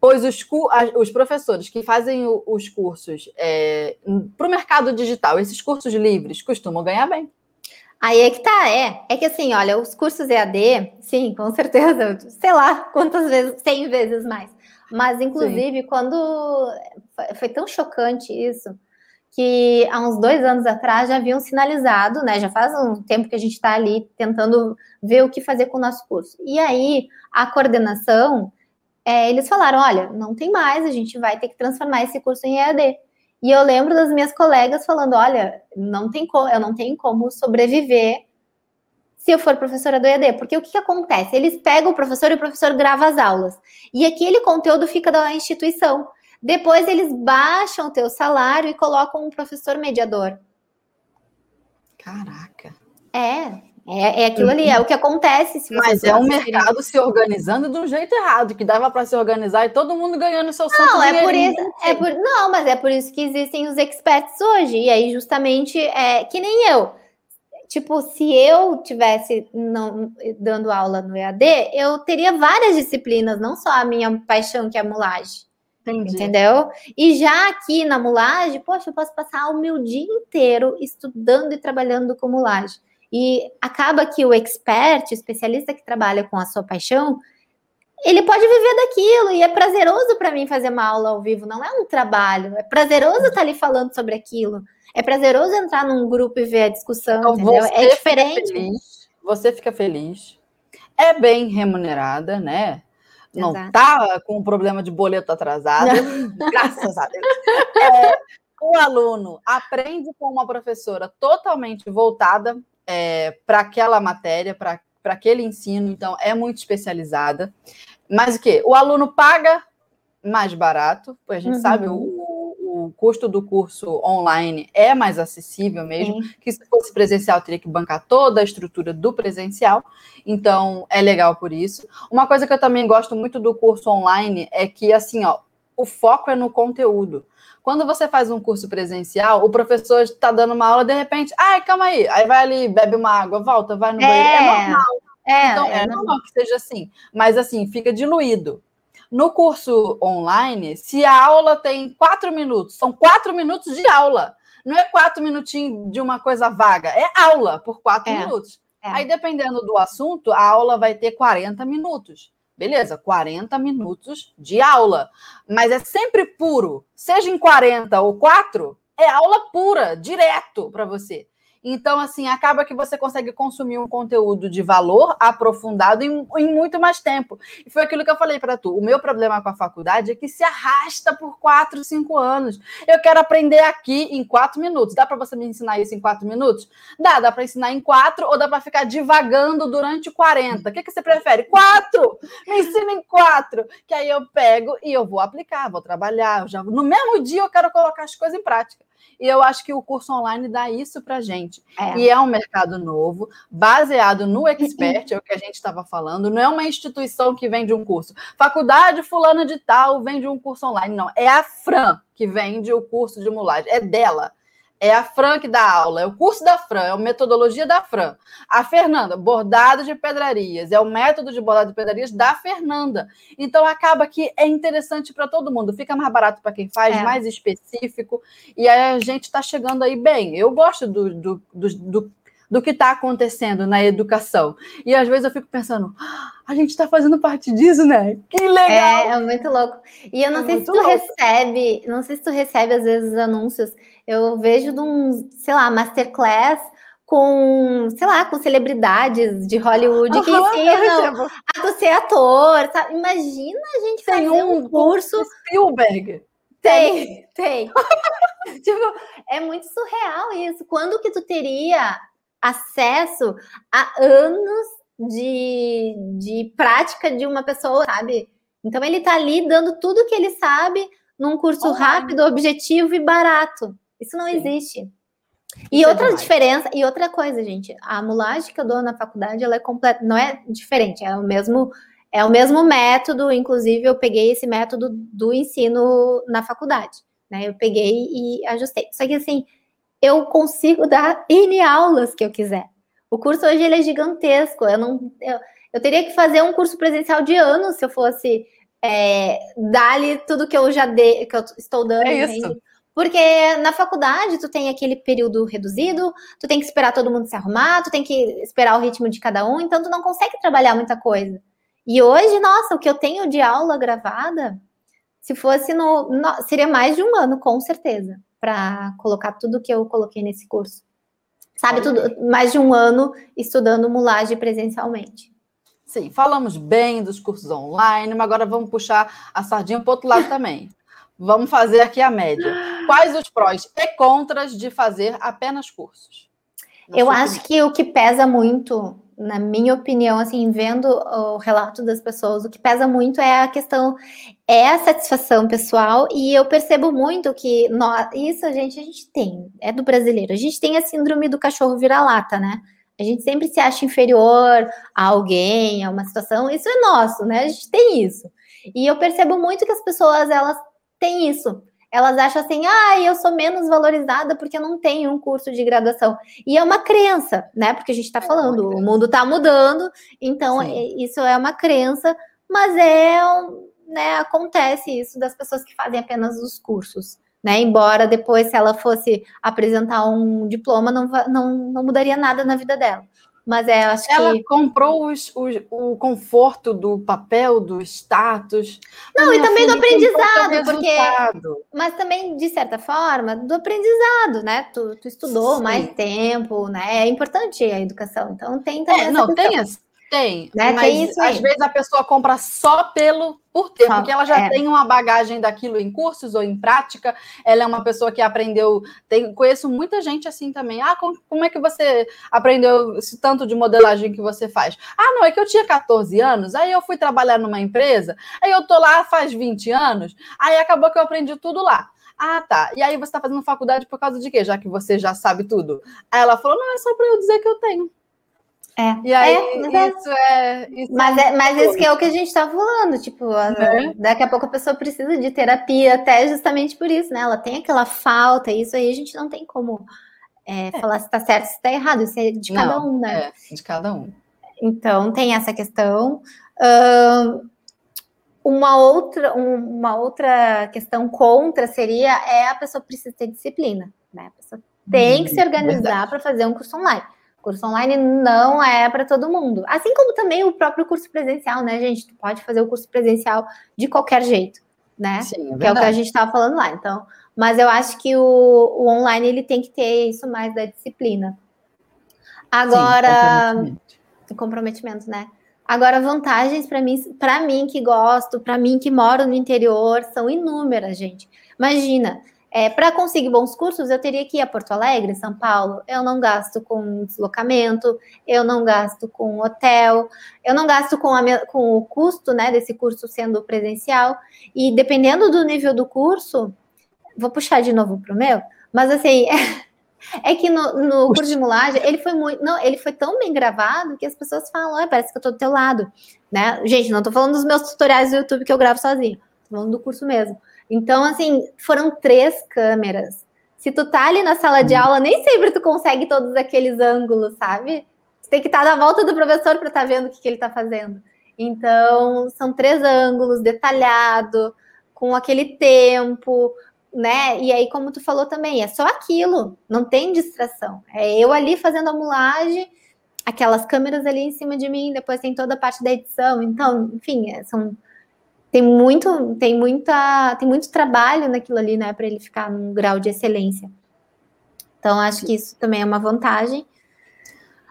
Pois os, os professores que fazem os cursos para o mercado digital, esses cursos livres, costumam ganhar bem. Aí é que tá, é. É que assim, olha, os cursos EAD, sim, com certeza, sei lá quantas vezes, 100 vezes mais. Mas, inclusive, quando foi- foi tão chocante isso, que há uns dois anos atrás já haviam sinalizado, né? Já faz um tempo que a gente está ali tentando ver o que fazer com o nosso curso. E aí, a coordenação, é, eles falaram: olha, não tem mais, a gente vai ter que transformar esse curso em EAD. E eu lembro das minhas colegas falando: olha, não tem co- eu não tenho como sobreviver se eu for professora do EAD. Porque o que, que acontece? Eles pegam o professor e o professor grava as aulas. E aquele conteúdo fica da instituição. Depois eles baixam o teu salário e colocam um professor mediador. Caraca. É, é, é aquilo ali, é o que acontece. Se Mas é um mercado se organizando de um jeito errado, que dava para se organizar e todo mundo ganhando seu santo Não, é por isso, é por, não, mas é por isso que existem os experts hoje. E aí, justamente, é que nem eu. Tipo, se eu tivesse não, dando aula no EAD, eu teria várias disciplinas, não só a minha paixão, que é a mulagem. Entendi. Entendeu? E já aqui na mulagem, poxa, eu posso passar o meu dia inteiro estudando e trabalhando com mulagem. E acaba que o expert, o especialista que trabalha com a sua paixão, ele pode viver daquilo e é prazeroso para mim fazer uma aula ao vivo, não é um trabalho. É prazeroso estar ali falando sobre aquilo. É prazeroso entrar num grupo e ver a discussão, Então, você É fica diferente. feliz, você fica feliz, é bem remunerada, né? Não Exato. tá com problema de boleto atrasado, <laughs> graças a Deus. É, o aluno aprende com uma professora totalmente voltada para aquela matéria, para aquele ensino, então é muito especializada. Mas o quê? O aluno paga mais barato, pois a gente Uhum. sabe o, o custo do curso online é mais acessível mesmo Sim. que se fosse presencial teria que bancar toda a estrutura do presencial, então é legal por isso. Uma coisa que eu também gosto muito do curso online é que assim, ó, o foco é no conteúdo. Quando você faz um curso presencial, o professor está dando uma aula, de repente, ai, calma aí, aí vai ali, bebe uma água, volta, vai no banheiro. É normal. É, Então, é é normal que seja assim, mas assim, fica diluído. No curso online, se a aula tem quatro minutos, são quatro minutos de aula. Não é quatro minutinhos de uma coisa vaga, é aula por quatro É, minutos. é. Aí, dependendo do assunto, a aula vai ter 40 minutos. Beleza, 40 minutos de aula. Mas é sempre puro. Seja em 40 ou 4, é aula pura, direto para você. Então, assim, acaba que você consegue consumir um conteúdo de valor aprofundado em, em muito mais tempo. E foi aquilo que eu falei para tu. O meu problema com a faculdade é que se arrasta por quatro, cinco anos. Eu quero aprender aqui em quatro minutos. Dá para você me ensinar isso em quatro minutos? Dá, dá para ensinar em quatro ou dá para ficar divagando durante 40. O que, que você prefere? Quatro! Me ensina em quatro. Que aí eu pego e eu vou aplicar, vou trabalhar. já... No mesmo dia eu quero colocar as coisas em prática. E eu acho que o curso online dá isso para gente. É. E é um mercado novo, baseado no expert, é o que a gente estava falando. Não é uma instituição que vende um curso. Faculdade fulana de tal vende um curso online. Não, é a Fran que vende o curso de mulagem. É dela. É a Fran que dá aula, é o curso da Fran, é a metodologia da Fran. A Fernanda, bordado de pedrarias, é o método de bordado de pedrarias da Fernanda. Então acaba que é interessante para todo mundo, fica mais barato para quem faz, É. mais específico. E aí a gente está chegando aí bem. Eu gosto do, do, do, do, do que está acontecendo na educação. E às vezes eu fico pensando, "Ah, a gente está fazendo parte disso, né? Que legal! É, é muito louco. E eu não É sei se tu louco. recebe, não sei se tu recebe às vezes anúncios. Eu vejo de um, sei lá, masterclass com, sei lá, com celebridades de Hollywood que Aham, eu ensinam recebo. <laughs> a tu ser ator, sabe? Imagina a gente Tem fazer um um curso. Spielberg. Tem, tem. <laughs> <laughs> tipo, é muito surreal isso. Quando que tu teria acesso a anos de, de prática de uma pessoa, sabe? Então ele tá ali dando tudo que ele sabe num curso Online. rápido, objetivo e barato. Isso não Sim. existe. E Isso é outra demais. diferença, e outra coisa, gente, a mulagem que eu dou na faculdade, ela é completa, não é diferente, é o mesmo é o mesmo método, inclusive eu peguei esse método do ensino na faculdade, né? Eu peguei e ajustei. Só que assim, eu consigo dar N aulas que eu quiser. O curso hoje ele é gigantesco. Eu não eu, eu teria que fazer um curso presencial de anos se eu fosse é, dar-lhe tudo que eu já dei, que eu estou dando. É isso. entende? Porque na faculdade tu tem aquele período reduzido, tu tem que esperar todo mundo se arrumar, tu tem que esperar o ritmo de cada um, então tu não consegue trabalhar muita coisa. E hoje, nossa, o que eu tenho de aula gravada, se fosse no, no- seria mais de um ano, com certeza, para colocar tudo que eu coloquei nesse curso. Sabe, tudo, mais de um ano estudando mulagem presencialmente. Sim, falamos bem dos cursos online, mas agora vamos puxar a sardinha para o outro lado <laughs> também. Vamos fazer aqui a média. Quais os prós e contras de fazer apenas cursos? Na Eu acho que o que pesa muito, na minha opinião, assim, vendo o relato das pessoas, o que pesa muito é a questão, é a satisfação pessoal, e eu percebo muito que nós, isso a gente, a gente tem, é do brasileiro, a gente tem a síndrome do cachorro vira-lata, né? A gente sempre se acha inferior a alguém, a uma situação, isso é nosso, né? A gente tem isso. E eu percebo muito que as pessoas, elas têm isso. Elas acham assim, ah, eu sou menos valorizada porque eu não tenho um curso de graduação. E é uma crença, né? Porque a gente está É falando, o mundo está mudando, então Sim. é- isso é uma crença, mas é, né, acontece isso das pessoas que fazem apenas os cursos, né? Embora depois, se ela fosse apresentar um diploma, não, não, não mudaria nada na vida dela. Mas é, acho Ela que. comprou os- os- o conforto do papel, do status. Não, e também do aprendizado, porque-. Mas também, de certa forma, do aprendizado, né? Tu, tu estudou Sim. mais tempo, né? É importante a educação. Então tem também É, essa não, questão. tem, tem, Né, mas tem isso aí. às vezes a pessoa compra só pelo por ter, Só, porque ela já é. tem uma bagagem daquilo em cursos ou em prática. Ela é uma pessoa que aprendeu. Tem, conheço muita gente assim também. Ah, como, como é que você aprendeu esse tanto de modelagem que você faz? Ah, não, é que eu tinha 14 anos, aí eu fui trabalhar numa empresa, aí eu tô lá faz 20 anos, aí acabou que eu aprendi tudo lá. Ah, tá. E aí você está fazendo faculdade por causa de quê? Já que você já sabe tudo. Aí ela falou: não, é só para eu dizer que eu tenho. É. E aí, É, mas é- isso é. Isso Mas, é, mas isso que é o que a gente tá falando, tipo, Né? daqui a pouco a pessoa precisa de terapia, até justamente por isso, né? Ela tem aquela falta, e isso aí a gente não tem como é, falar se tá certo, se tá errado, isso é de cada Não, um, né? É, de cada um. Então tem essa questão. Ahn, uma outra, um- uma outra questão contra seria é a pessoa precisa ter disciplina, né? A pessoa tem que se organizar para fazer um curso online. Curso online não é para todo mundo. Assim como também o próprio curso presencial, né, gente? Tu pode fazer o curso presencial de qualquer jeito, né? Sim, é que é o que a gente estava falando lá. Então, mas eu acho que o, o online ele tem que ter isso mais da disciplina. Agora, Sim, o comprometimento, né? Agora, vantagens para mim, para mim que gosto, para mim que moro no interior, são inúmeras, gente. Imagina, é, para conseguir bons cursos, eu teria que ir a Porto Alegre, São Paulo. Eu não gasto com deslocamento, eu não gasto com hotel, eu não gasto com, a com o custo né, desse curso sendo presencial. E dependendo do nível do curso, vou puxar de novo para o meu. Mas assim, <laughs> é, que no, no curso de mulagem, ele foi muito. Não, ele foi tão bem gravado que as pessoas falam, ah, parece que eu tô do teu lado. Né? Gente, não tô falando dos meus tutoriais do YouTube que eu gravo sozinho, tô falando do curso mesmo. Então, assim, foram três câmeras. Se tu tá ali na sala de hum. aula, nem sempre tu consegue todos aqueles ângulos, sabe? Tu tem que estar tá na volta do professor para estar tá vendo o que, que ele tá fazendo. Então, são três ângulos, detalhado, com aquele tempo, né? E aí, como tu falou também, é só aquilo, não tem distração. É eu ali fazendo a mulagem, aquelas câmeras ali em cima de mim, depois tem toda a parte da edição. Então, enfim, é, são tem muito, tem muita, tem muito trabalho naquilo ali, né, para ele ficar num grau de excelência. Então, acho que isso também é uma vantagem.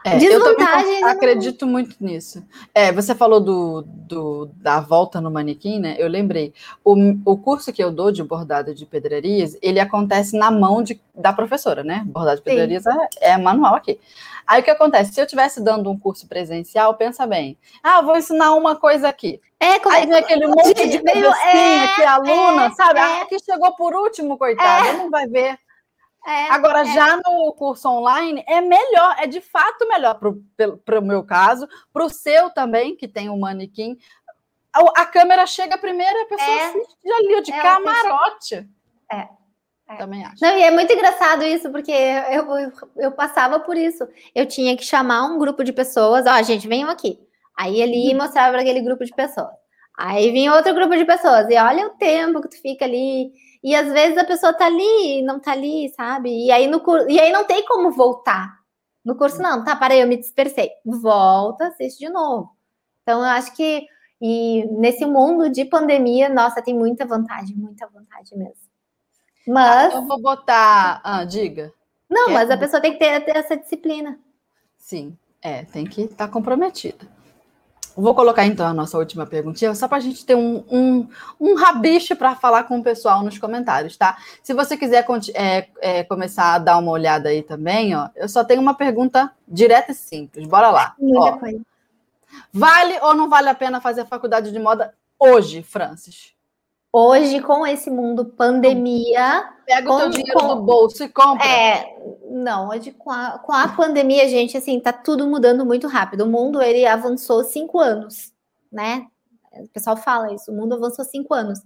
É. Eu acredito muito nisso. É, você falou do, do, da volta no manequim, né? Eu lembrei. O, o curso que eu dou de bordado de pedrarias, ele acontece na mão de, da professora, né? Bordado de pedrarias é, é, manual aqui. Aí o que acontece? Se eu estivesse dando um curso presencial, pensa bem. Ah, vou ensinar uma coisa aqui. É, como Aí vem aquele monte de cabecinha é, que a aluna, é, sabe? É. Ah, que chegou por último, coitada, é. não vai ver. É, Agora, é. já no curso online, é melhor, é de fato melhor para o meu caso, para o seu também, que tem o um manequim. A, a, câmera chega primeiro, a pessoa é, assiste ali, de camarote. É. É. Também acho. Não, e é muito engraçado isso, porque eu, eu, eu, passava por isso. Eu tinha que chamar um grupo de pessoas, ó, gente, venham aqui. Aí ele uhum. mostrava para aquele grupo de pessoas. Aí vinha outro grupo de pessoas, e olha o tempo que tu fica ali e às vezes a pessoa tá ali, não tá ali, sabe? E aí, no, e aí não tem como voltar. No curso, não, tá, parei, eu me dispersei. Volta, assiste de novo. Então, eu acho que e nesse mundo de pandemia, nossa, tem muita vantagem, muita vantagem mesmo. Mas. eu vou botar. Ah, diga. Não, Quer? mas a pessoa tem que ter, ter essa disciplina. Sim, é, tem que estar tá comprometida. Vou colocar então a nossa última perguntinha, só para a gente ter um, um, um rabicho para falar com o pessoal nos comentários, tá? Se você quiser é, é, começar a dar uma olhada aí também, ó, eu só tenho uma pergunta direta e simples. Bora lá. Ó, vale ou não vale a pena fazer a faculdade de moda hoje, Francis? Hoje, com esse mundo pandemia. Pega o teu dinheiro com, no bolso e compra. É, não, hoje com a, com a pandemia, gente, assim, tá tudo mudando muito rápido. O mundo, ele avançou cinco anos, né? O pessoal fala isso, o mundo avançou cinco anos.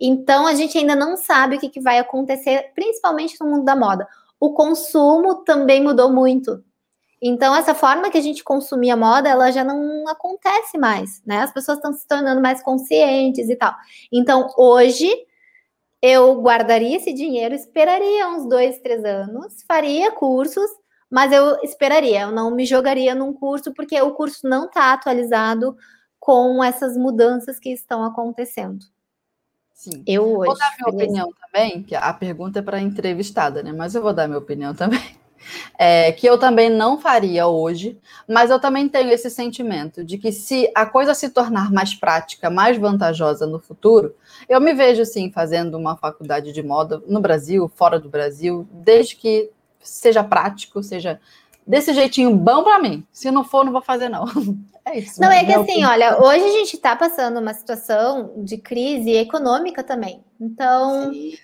Então, a gente ainda não sabe o que, que vai acontecer, principalmente no mundo da moda. O consumo também mudou muito. Então, essa forma que a gente consumia moda, ela já não acontece mais, né? As pessoas estão se tornando mais conscientes e tal. Então, hoje, eu guardaria esse dinheiro, esperaria uns dois, três anos, faria cursos, mas eu esperaria, eu não me jogaria num curso, porque o curso não está atualizado com essas mudanças que estão acontecendo. Sim. Eu hoje. Vou dar minha opinião também, que a pergunta é para a entrevistada, né? Mas eu vou dar minha opinião também é, que eu também não faria hoje, mas eu também tenho esse sentimento de que se a coisa se tornar mais prática, mais vantajosa no futuro, eu me vejo sim fazendo uma faculdade de moda no Brasil, fora do Brasil, desde que seja prático, seja desse jeitinho bom para mim. Se não for, não vou fazer não. <laughs> É isso. Não, é que assim, olha, hoje a gente está passando uma situação de crise econômica também. Então, Sim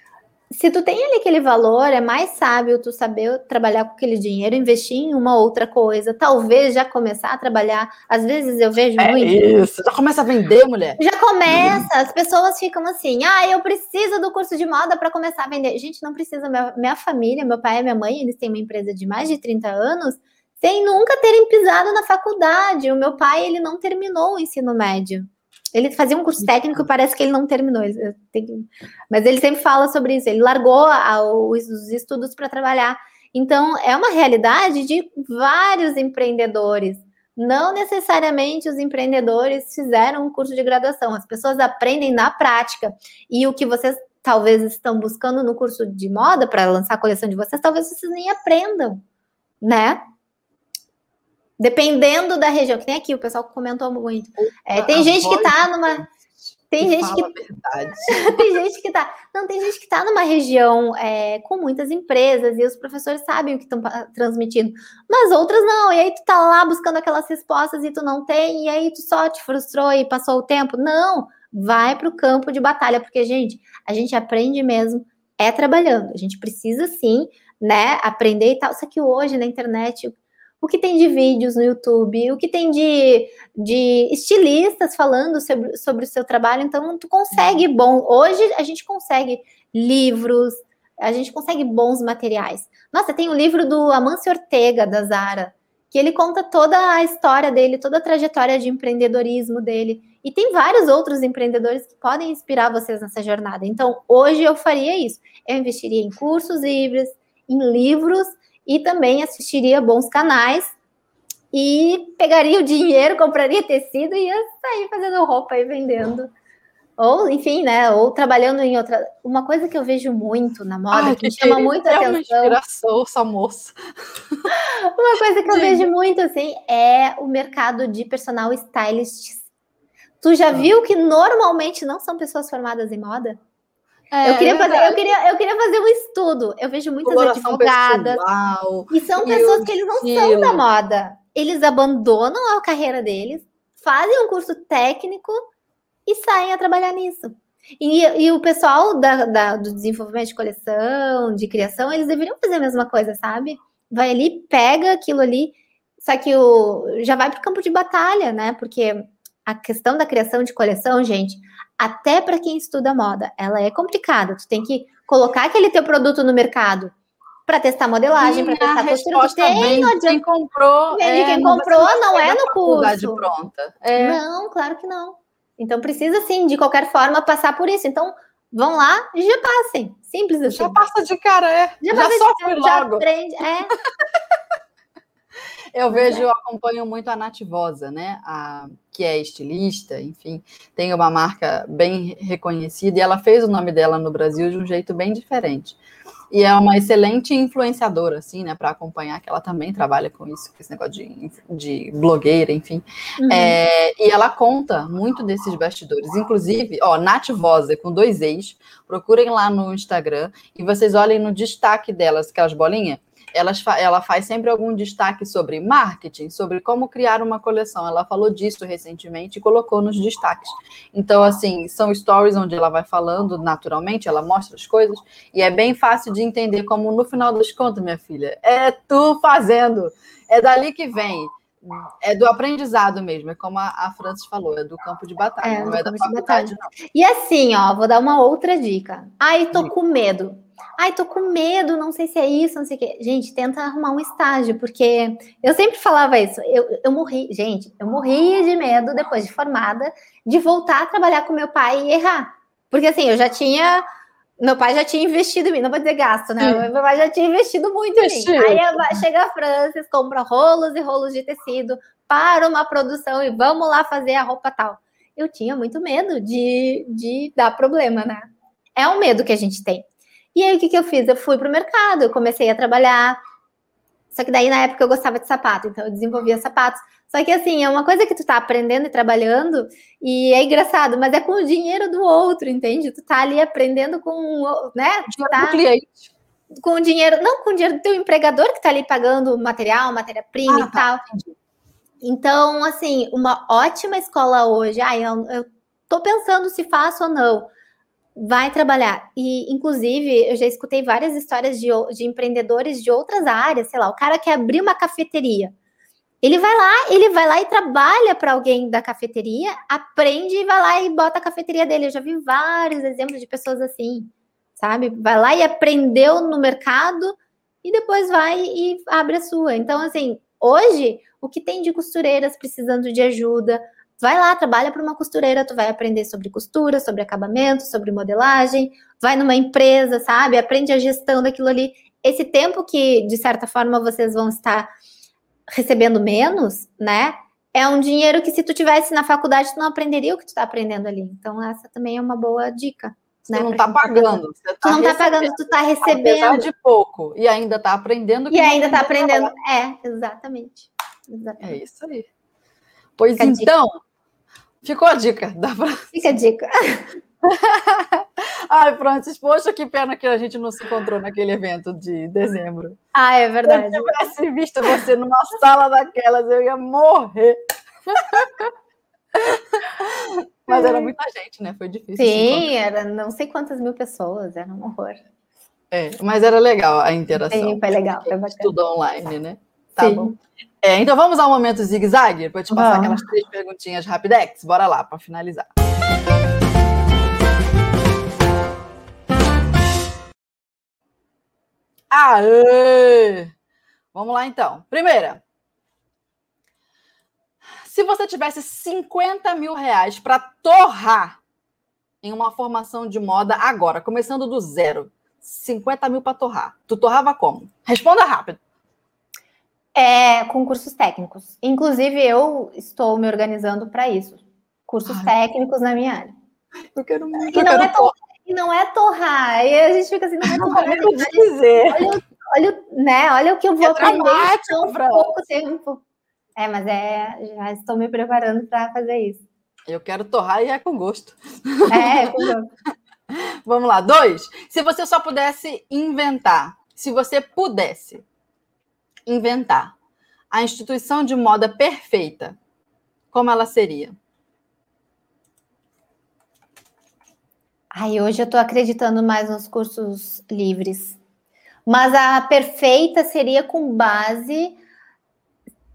se tu tem ali aquele valor, é mais sábio tu saber trabalhar com aquele dinheiro, investir em uma outra coisa, talvez já começar a trabalhar. Às vezes eu vejo é muito. Isso, já começa a vender, mulher. Já começa, as pessoas ficam assim: ah, eu preciso do curso de moda para começar a vender. Gente, não precisa. Minha, minha família, meu pai e minha mãe, eles têm uma empresa de mais de 30 anos, sem nunca terem pisado na faculdade. O meu pai, ele não terminou o ensino médio. Ele fazia um curso técnico, parece que ele não terminou. Mas ele sempre fala sobre isso. Ele largou os estudos para trabalhar. Então, é uma realidade de vários empreendedores. Não necessariamente os empreendedores fizeram um curso de graduação. As pessoas aprendem na prática. E o que vocês talvez estão buscando no curso de moda para lançar a coleção de vocês, talvez vocês nem aprendam, né? Dependendo da região, que tem aqui, o pessoal comentou muito. É, tem gente que tá numa. Tem gente que. <laughs> tem gente que tá. Não, tem gente que tá numa região é, com muitas empresas e os professores sabem o que estão transmitindo. Mas outras não. E aí tu tá lá buscando aquelas respostas e tu não tem, e aí tu só te frustrou e passou o tempo. Não, vai para o campo de batalha, porque, gente, a gente aprende mesmo é trabalhando. A gente precisa sim, né, aprender e tal. Só que hoje na internet o que tem de vídeos no YouTube, o que tem de, de estilistas falando sobre, sobre o seu trabalho. Então, tu consegue bom. Hoje a gente consegue livros, a gente consegue bons materiais. Nossa, tem o um livro do Amancio Ortega, da Zara, que ele conta toda a história dele, toda a trajetória de empreendedorismo dele. E tem vários outros empreendedores que podem inspirar vocês nessa jornada. Então, hoje eu faria isso. Eu investiria em cursos livres, em livros e também assistiria bons canais e pegaria o dinheiro, <laughs> compraria tecido e ia sair fazendo roupa e vendendo. Ou, enfim, né? Ou trabalhando em outra. Uma coisa que eu vejo muito na moda, Ai, que, me chama muito é atenção. Uma inspiração, essa moça. <laughs> uma coisa que eu vejo muito, assim, é o mercado de personal stylists. Tu já ah. viu que normalmente não são pessoas formadas em moda? É, eu, queria fazer, eu, queria, eu queria fazer um estudo. Eu vejo muitas Coloração advogadas. Pessoal, e são pessoas que eles não estilo. são da moda. Eles abandonam a carreira deles, fazem um curso técnico e saem a trabalhar nisso. E, e o pessoal da, da, do desenvolvimento de coleção, de criação, eles deveriam fazer a mesma coisa, sabe? Vai ali, pega aquilo ali, só que o, já vai para o campo de batalha, né? Porque a questão da criação de coleção, gente, até para quem estuda moda, ela é complicada. Tu tem que colocar aquele teu produto no mercado para testar modelagem, para testar a costura. Tem, vem de quem comprou. É, quem comprou, não, não é no curso. Pronta. É. Não, claro que não. Então precisa sim, de qualquer forma, passar por isso. Então vão lá e já passem. Simples assim. Já passa de cara, é. Já, já sofre logo. Já aprende, é. <laughs> Eu vejo, eu acompanho muito a Nativosa, né? A, que é estilista, enfim, tem uma marca bem reconhecida e ela fez o nome dela no Brasil de um jeito bem diferente. E é uma excelente influenciadora, assim, né, para acompanhar, que ela também trabalha com isso, com esse negócio de, de blogueira, enfim. Uhum. É, e ela conta muito desses bastidores. Inclusive, ó, Nath Vosa, com dois ex, procurem lá no Instagram e vocês olhem no destaque delas, aquelas bolinhas, elas, ela faz sempre algum destaque sobre marketing, sobre como criar uma coleção. Ela falou disso recentemente e colocou nos destaques. Então, assim, são stories onde ela vai falando naturalmente, ela mostra as coisas, e é bem fácil de entender como, no final das contas, minha filha, é tu fazendo, é dali que vem. É do aprendizado mesmo, é como a, a Francis falou, é do campo de batalha, é, não é da faculdade, não. E assim, ó, vou dar uma outra dica. Ai, tô com medo. Ai, tô com medo, não sei se é isso, não sei o quê. Gente, tenta arrumar um estágio, porque eu sempre falava isso. Eu, eu morri, gente, eu morria de medo depois de formada de voltar a trabalhar com meu pai e errar. Porque assim, eu já tinha. Meu pai já tinha investido em mim, não vou dizer gasto, né? Sim. Meu pai já tinha investido muito em mim. Aí chega a Francis, compra rolos e rolos de tecido para uma produção e vamos lá fazer a roupa tal. Eu tinha muito medo de, de dar problema, né? É um medo que a gente tem. E aí, o que, que eu fiz? Eu fui para o mercado, eu comecei a trabalhar. Só que daí, na época, eu gostava de sapato, então eu desenvolvia sapatos. Só que, assim, é uma coisa que tu tá aprendendo e trabalhando, e é engraçado, mas é com o dinheiro do outro, entende? Tu tá ali aprendendo com, né? Tu tá... cliente com o dinheiro, não com o dinheiro do teu empregador que tá ali pagando material, matéria-prima ah, e tá, tal. Então, assim, uma ótima escola hoje. Ah, eu, eu tô pensando se faço ou não vai trabalhar. E, inclusive, eu já escutei várias histórias de, de empreendedores de outras áreas, sei lá, o cara quer abrir uma cafeteria. Ele vai lá, ele vai lá e trabalha para alguém da cafeteria, aprende e vai lá e bota a cafeteria dele. Eu já vi vários exemplos de pessoas assim, sabe? Vai lá e aprendeu no mercado e depois vai e abre a sua. Então, assim, hoje, o que tem de costureiras precisando de ajuda, Vai lá, trabalha para uma costureira, tu vai aprender sobre costura, sobre acabamento, sobre modelagem, vai numa empresa, sabe? Aprende a gestão daquilo ali. Esse tempo que, de certa forma, vocês vão estar recebendo menos, né? É um dinheiro que se tu tivesse na faculdade, tu não aprenderia o que tu está aprendendo ali. Então, essa também é uma boa dica. Você né, não está pagando. Você tá tu não está pagando, tu está recebendo. Apesar de pouco. E ainda está aprendendo. E ainda está aprendendo. É, exatamente. exatamente. É isso aí. Pois Fica então, Ficou a dica. Dá pra... Fica a dica. <laughs> <laughs> Ai, Francis, poxa, que pena que a gente não se encontrou naquele evento de dezembro. Ah, é verdade. Se eu tivesse visto você numa sala daquelas, eu ia morrer. <laughs> Mas era muita gente, né? Foi difícil. Sim, era não sei quantas mil pessoas, era um horror. É, mas era legal a interação. Sim, foi legal, foi bacana. Tudo online, né? Tá Sim. bom. É, então vamos ao momento zigue-zague para te passar Vamos. aquelas três perguntinhas rapidex. Bora lá para finalizar. Aê! Vamos lá então. Primeira. Se você tivesse 50 mil reais para torrar em uma formação de moda agora, começando do zero, 50 mil para torrar, tu torrava como? Responda rápido. É, com cursos técnicos. Inclusive, eu estou me organizando para isso. Cursos Ai. técnicos na minha área. Eu quero muito. Não, é torrar, e não é torrar. E a gente fica assim, não é <laughs> torrar. torrar. Eu vou te dizer. Olha, o- né, olha o que eu vou É aprender em tão Fran. pouco tempo. É, mas é, já estou me preparando para fazer isso. Eu quero torrar e é com gosto. É, com gosto. <laughs> Vamos lá. Dois. Se você só pudesse inventar, se você pudesse inventar a instituição de moda perfeita, como ela seria? Ai, hoje eu estou acreditando mais nos cursos livres. Mas a perfeita seria com base.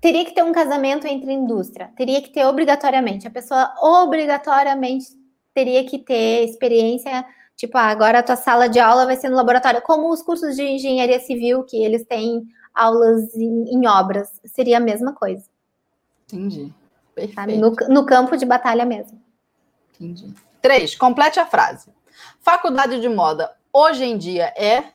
Teria que ter um casamento entre indústria. Teria que ter obrigatoriamente. A pessoa obrigatoriamente teria que ter experiência. Tipo, ah, agora a tua sala de aula vai ser no laboratório. Como os cursos de engenharia civil, que eles têm aulas em, em obras. Seria a mesma coisa. Entendi. Perfeito. Sabe? No, no campo de batalha mesmo. Entendi. Três. Complete a frase. Faculdade de moda hoje em dia é.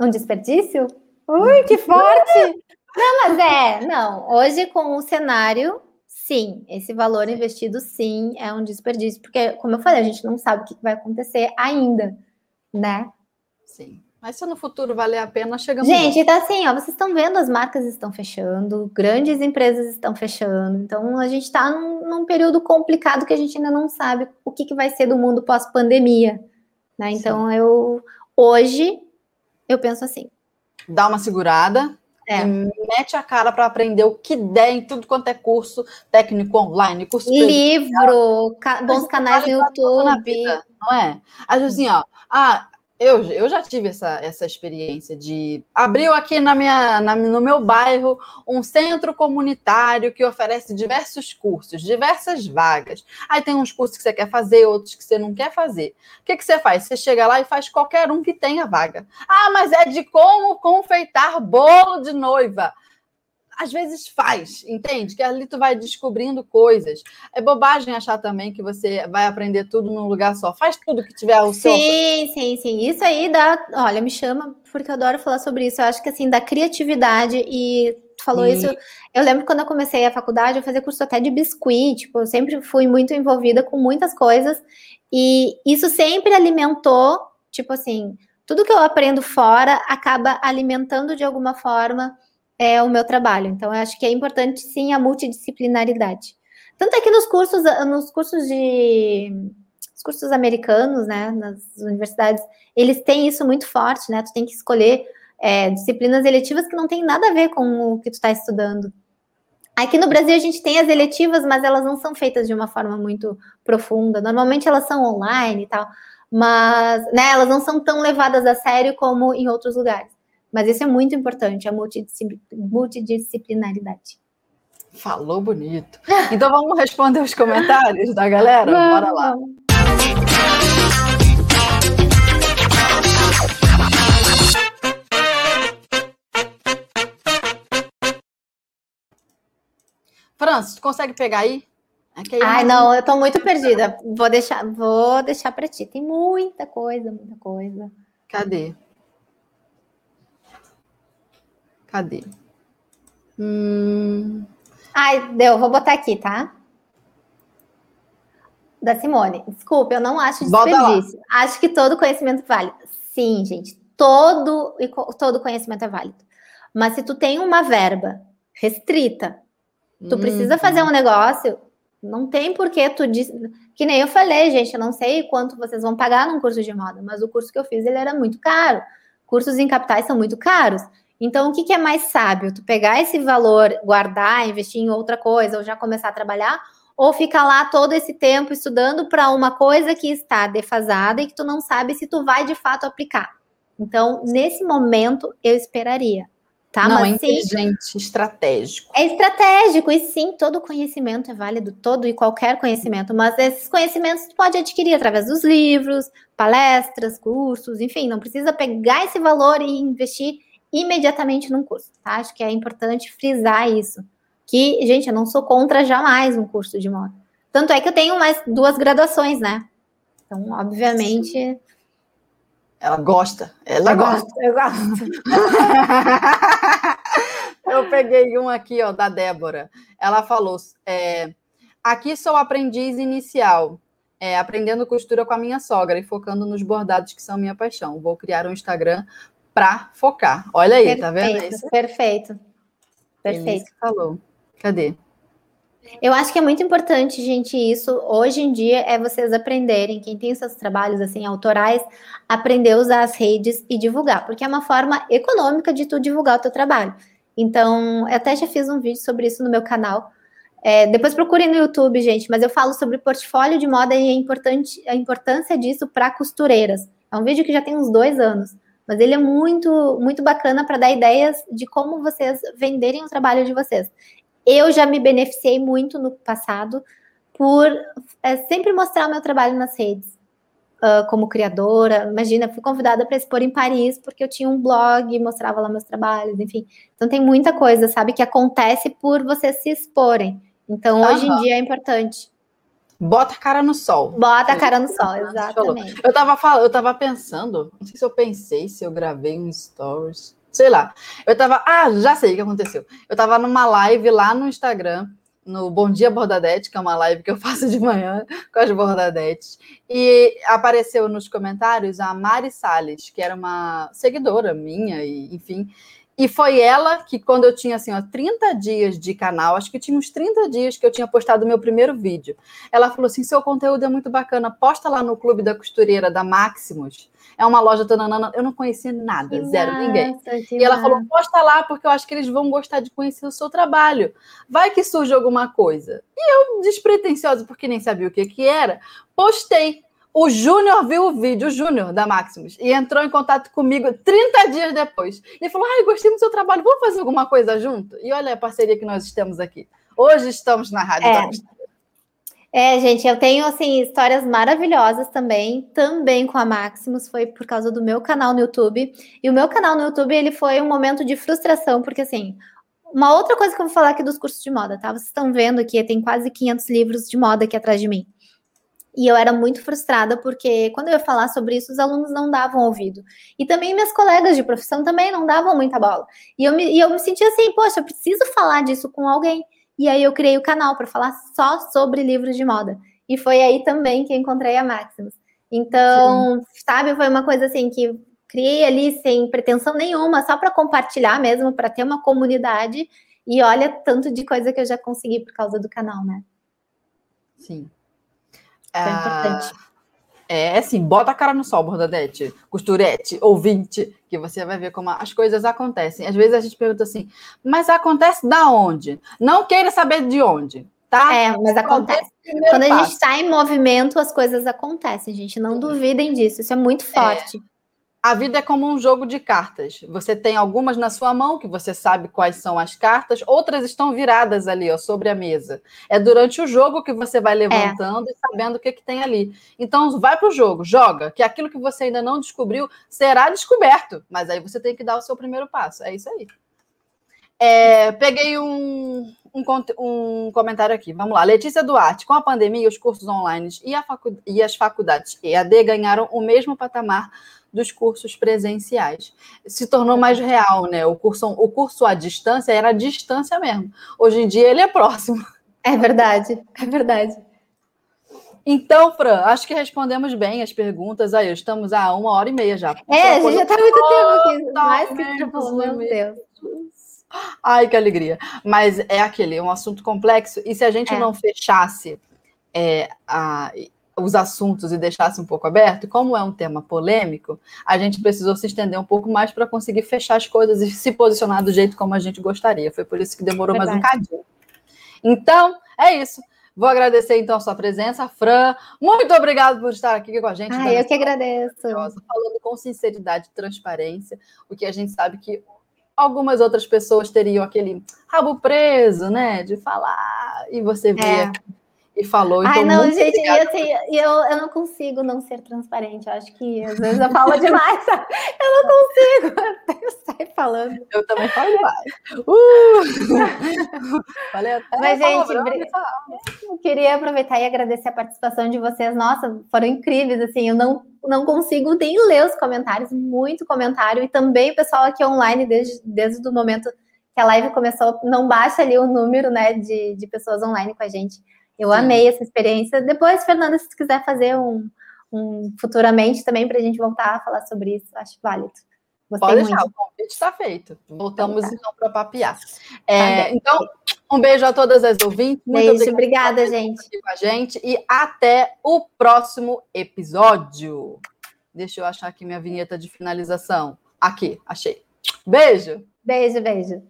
Um desperdício? Ui, que forte! Não, mas é, não. Hoje, com o cenário, sim, esse valor investido, sim, é um desperdício, porque, como eu falei, a gente não sabe o que vai acontecer ainda, né? Sim. Mas se no futuro valer a pena, chegamos. Gente, então assim, ó, vocês estão vendo, as marcas estão fechando, grandes empresas estão fechando, então a gente está num, num período complicado que a gente ainda não sabe o que, que vai ser do mundo pós-pandemia, né? Então, eu, hoje, eu penso assim, Dá uma segurada. É. Mete a cara para aprender o que der em tudo quanto é curso técnico online, curso Livro, ca- bons canais no na YouTube. vida, não é? Às vezes assim, ó, ah, eu, eu já tive essa, essa experiência de abriu aqui na minha, na- no meu bairro um centro comunitário que oferece diversos cursos, diversas vagas. Aí tem uns cursos que você quer fazer, outros que você não quer fazer. O que, que você faz? Você chega lá e faz qualquer um que tenha vaga. Ah, mas é de como confeitar bolo de noiva. Às vezes faz, entende? Que ali tu vai descobrindo coisas. É bobagem achar também que você vai aprender tudo num lugar só. Faz tudo que tiver ao seu. Sim, sim, sim. Isso aí dá. Olha, me chama, porque eu adoro falar sobre isso. Eu acho que assim, da criatividade e tu falou Sim. isso. Eu lembro quando eu comecei a faculdade, eu fazia curso até de biscuit. Tipo, eu sempre fui muito envolvida com muitas coisas. E isso sempre alimentou, tipo assim, tudo que eu aprendo fora acaba alimentando de alguma forma é, o meu trabalho. Então, eu acho que é importante sim a multidisciplinaridade. Tanto é que nos cursos, nos cursos de os cursos americanos, né, nas universidades, eles têm isso muito forte, né? Tu tem que escolher é, disciplinas eletivas que não tem nada a ver com o que tu está estudando. Aqui no Brasil a gente tem as eletivas, mas elas não são feitas de uma forma muito profunda. Normalmente elas são online e tal, mas né, elas não são tão levadas a sério como em outros lugares. Mas isso é muito importante, a multidiscipli- multidisciplinaridade. Falou bonito. Então vamos responder os comentários da galera? Bora lá. Francis, tu consegue pegar aí? Que aí Ai, eu não, eu tô muito perdida. Vou deixar, vou deixar para ti. Tem muita coisa, muita coisa. Cadê? Cadê? Hum, Ai, deu, vou botar aqui, tá? Da Simone. Desculpa, eu não acho desperdício. Acho que todo conhecimento válido. Sim, gente, todo todo conhecimento é válido. Mas se tu tem uma verba restrita, tu precisa hum, fazer um negócio, não tem por que tu diz, que nem eu falei, gente, eu não sei quanto vocês vão pagar num curso de moda, mas o curso que eu fiz ele era muito caro. Cursos em capitais são muito caros. Então, o que, que é mais sábio? Tu pegar esse valor, guardar, investir em outra coisa, ou já começar a trabalhar, ou fica lá todo esse tempo estudando para uma coisa que está defasada e que tu não sabe se tu vai de fato aplicar. Então, nesse momento, eu esperaria. Tá? Não, Mas, é inteligente, sim, estratégico. É estratégico, e sim, todo conhecimento é válido, todo e qualquer conhecimento, mas esses conhecimentos tu pode adquirir através dos livros, palestras, cursos, enfim, não precisa pegar esse valor e investir imediatamente num curso, tá? Acho que é importante frisar isso. Que, gente, eu não sou contra jamais um curso de moda. Tanto é que eu tenho mais duas graduações, né? Então, obviamente, ela gosta. Ela eu gosta. Eu gosto. <laughs> eu peguei um aqui, ó, da Débora. Ela falou: é, aqui sou aprendiz inicial, é, aprendendo costura com a minha sogra e focando nos bordados que são minha paixão. Vou criar um Instagram para focar. Olha aí, perfeito, tá vendo isso? Perfeito. Perfeito. Elise falou. Cadê? Eu acho que é muito importante, gente, isso. Hoje em dia é vocês aprenderem, quem tem seus trabalhos assim autorais, aprender a usar as redes e divulgar, porque é uma forma econômica de tu divulgar o teu trabalho. Então, eu até já fiz um vídeo sobre isso no meu canal. É, depois procurem no YouTube, gente, mas eu falo sobre portfólio de moda e a, importante, a importância disso para costureiras. É um vídeo que já tem uns dois anos, mas ele é muito, muito bacana para dar ideias de como vocês venderem o trabalho de vocês eu já me beneficiei muito no passado por é, sempre mostrar o meu trabalho nas redes. Uh, como criadora, imagina, fui convidada para expor em Paris porque eu tinha um blog, mostrava lá meus trabalhos, enfim. Então tem muita coisa, sabe, que acontece por vocês se exporem. Então uhum. hoje em dia é importante. Bota a cara no sol. Bota a cara no sol, exatamente. Eu tava falando, eu tava pensando, não sei se eu pensei, se eu gravei um stories sei lá. Eu tava. Ah, já sei o que aconteceu. Eu tava numa live lá no Instagram, no Bom Dia Bordadete, que é uma live que eu <laughs> faço de manhã com as bordadetes. E apareceu nos comentários a Mari Salles, que era uma seguidora minha, e enfim. E foi ela que, quando eu tinha assim, ó, 30 dias de canal, acho que tinha uns 30 dias que eu tinha postado o meu primeiro vídeo. Ela falou assim: seu conteúdo é muito bacana, posta lá no Clube da Costureira da Maximus é uma loja tananana. Eu não conhecia nada, que zero, massa, ninguém. E ela falou: posta lá, porque eu acho que eles vão gostar de conhecer o seu trabalho. Vai que surge alguma coisa. E eu, despretensiosa, porque nem sabia o que, que era, postei. O Júnior viu o vídeo, o Júnior da Maximus, e entrou em contato comigo 30 dias depois. E falou: Ai, gostei do seu trabalho, vamos fazer alguma coisa junto? E olha a parceria que nós temos aqui. Hoje estamos na Rádio é. É, gente, eu tenho assim histórias maravilhosas também, também com a Maximus, foi por causa do meu canal no YouTube. E o meu canal no YouTube, ele foi um momento de frustração, porque assim, uma outra coisa que eu vou falar aqui dos cursos de moda, tá? Vocês estão vendo aqui, tem quase 500 livros de moda aqui atrás de mim. E eu era muito frustrada porque quando eu ia falar sobre isso, os alunos não davam ouvido. E também minhas colegas de profissão também não davam muita bola. E eu me, e eu me sentia assim, poxa, eu preciso falar disso com alguém. E aí eu criei o canal para falar só sobre livros de moda. E foi aí também que encontrei a Maximus. Então, Sim. sabe, foi uma coisa assim que criei ali sem pretensão nenhuma, só para compartilhar mesmo, para ter uma comunidade. E olha tanto de coisa que eu já consegui por causa do canal, né? Sim. É importante. Ah, é assim, bota a cara no sol, Bordadete, costurete, ouvinte, que você vai ver como as coisas acontecem. Às vezes a gente pergunta assim, mas acontece da onde? Não queira saber de onde, tá? É, mas acontece. Quando a gente está em movimento, as coisas acontecem, gente. Não duvidem disso, isso é muito forte. É a vida é como um jogo de cartas. Você tem algumas na sua mão, que você sabe quais são as cartas, outras estão viradas ali, ó, sobre a mesa. É durante o jogo que você vai levantando é. e sabendo o que, que tem ali. Então, vai para o jogo, joga, que aquilo que você ainda não descobriu será descoberto. Mas aí você tem que dar o seu primeiro passo. É isso aí. É, peguei um, um, um, comentário aqui. Vamos lá. Letícia Duarte. Com a pandemia, os cursos online e, facu e as faculdades EAD ganharam o mesmo patamar dos cursos presenciais. Se tornou mais real, né? O curso, o curso à distância era à distância mesmo. Hoje em dia ele é próximo. É verdade, é verdade. Então, Fran, acho que respondemos bem as perguntas. Aí, estamos a uma hora e meia já. É, a gente já está muito tempo aqui. Mais que já falou, meu Deus. Ai, que alegria. Mas é aquele, é um assunto complexo. E se a gente é. não fechasse é, a, os assuntos e deixasse um pouco aberto, como é um tema polêmico, a gente precisou se estender um pouco mais para conseguir fechar as coisas e se posicionar do jeito como a gente gostaria. Foi por isso que demorou Verdade. mais um cadinho. Então, é isso. Vou agradecer então a sua presença, Fran. Muito obrigado por estar aqui com a gente. Ah, eu que agradeço. Falando com sinceridade e transparência, o que a gente sabe que algumas outras pessoas teriam aquele rabo preso, né, de falar, e você veio é. E falou. Então, Ai, não, gente, eu, tenho, eu, eu não consigo não ser transparente. Eu acho que às vezes eu falo demais. <laughs> eu não consigo. <laughs> Eu saio falando. Eu também falo demais. <laughs> Uh! Falei até Mas, gente, eu queria aproveitar e agradecer a participação de vocês. Nossa, foram incríveis. Assim, eu não, não consigo nem ler os comentários, muito comentário. E também o pessoal aqui online, desde, desde o momento que a live começou, não baixa ali o número né, de, de pessoas online com a gente. Eu amei essa experiência. Depois, Fernanda, se quiser fazer um, um futuramente também para a gente voltar a falar sobre isso, acho válido. Gostei Pode deixar, muito. o convite está feito. Voltamos então, tá. então para papiar. É, tá então, um beijo a todas as ouvintes. Muito beijo, obrigada, gente. Com a gente e até o próximo episódio. Deixa eu achar aqui minha vinheta de finalização. Aqui, achei. Beijo. Beijo, beijo.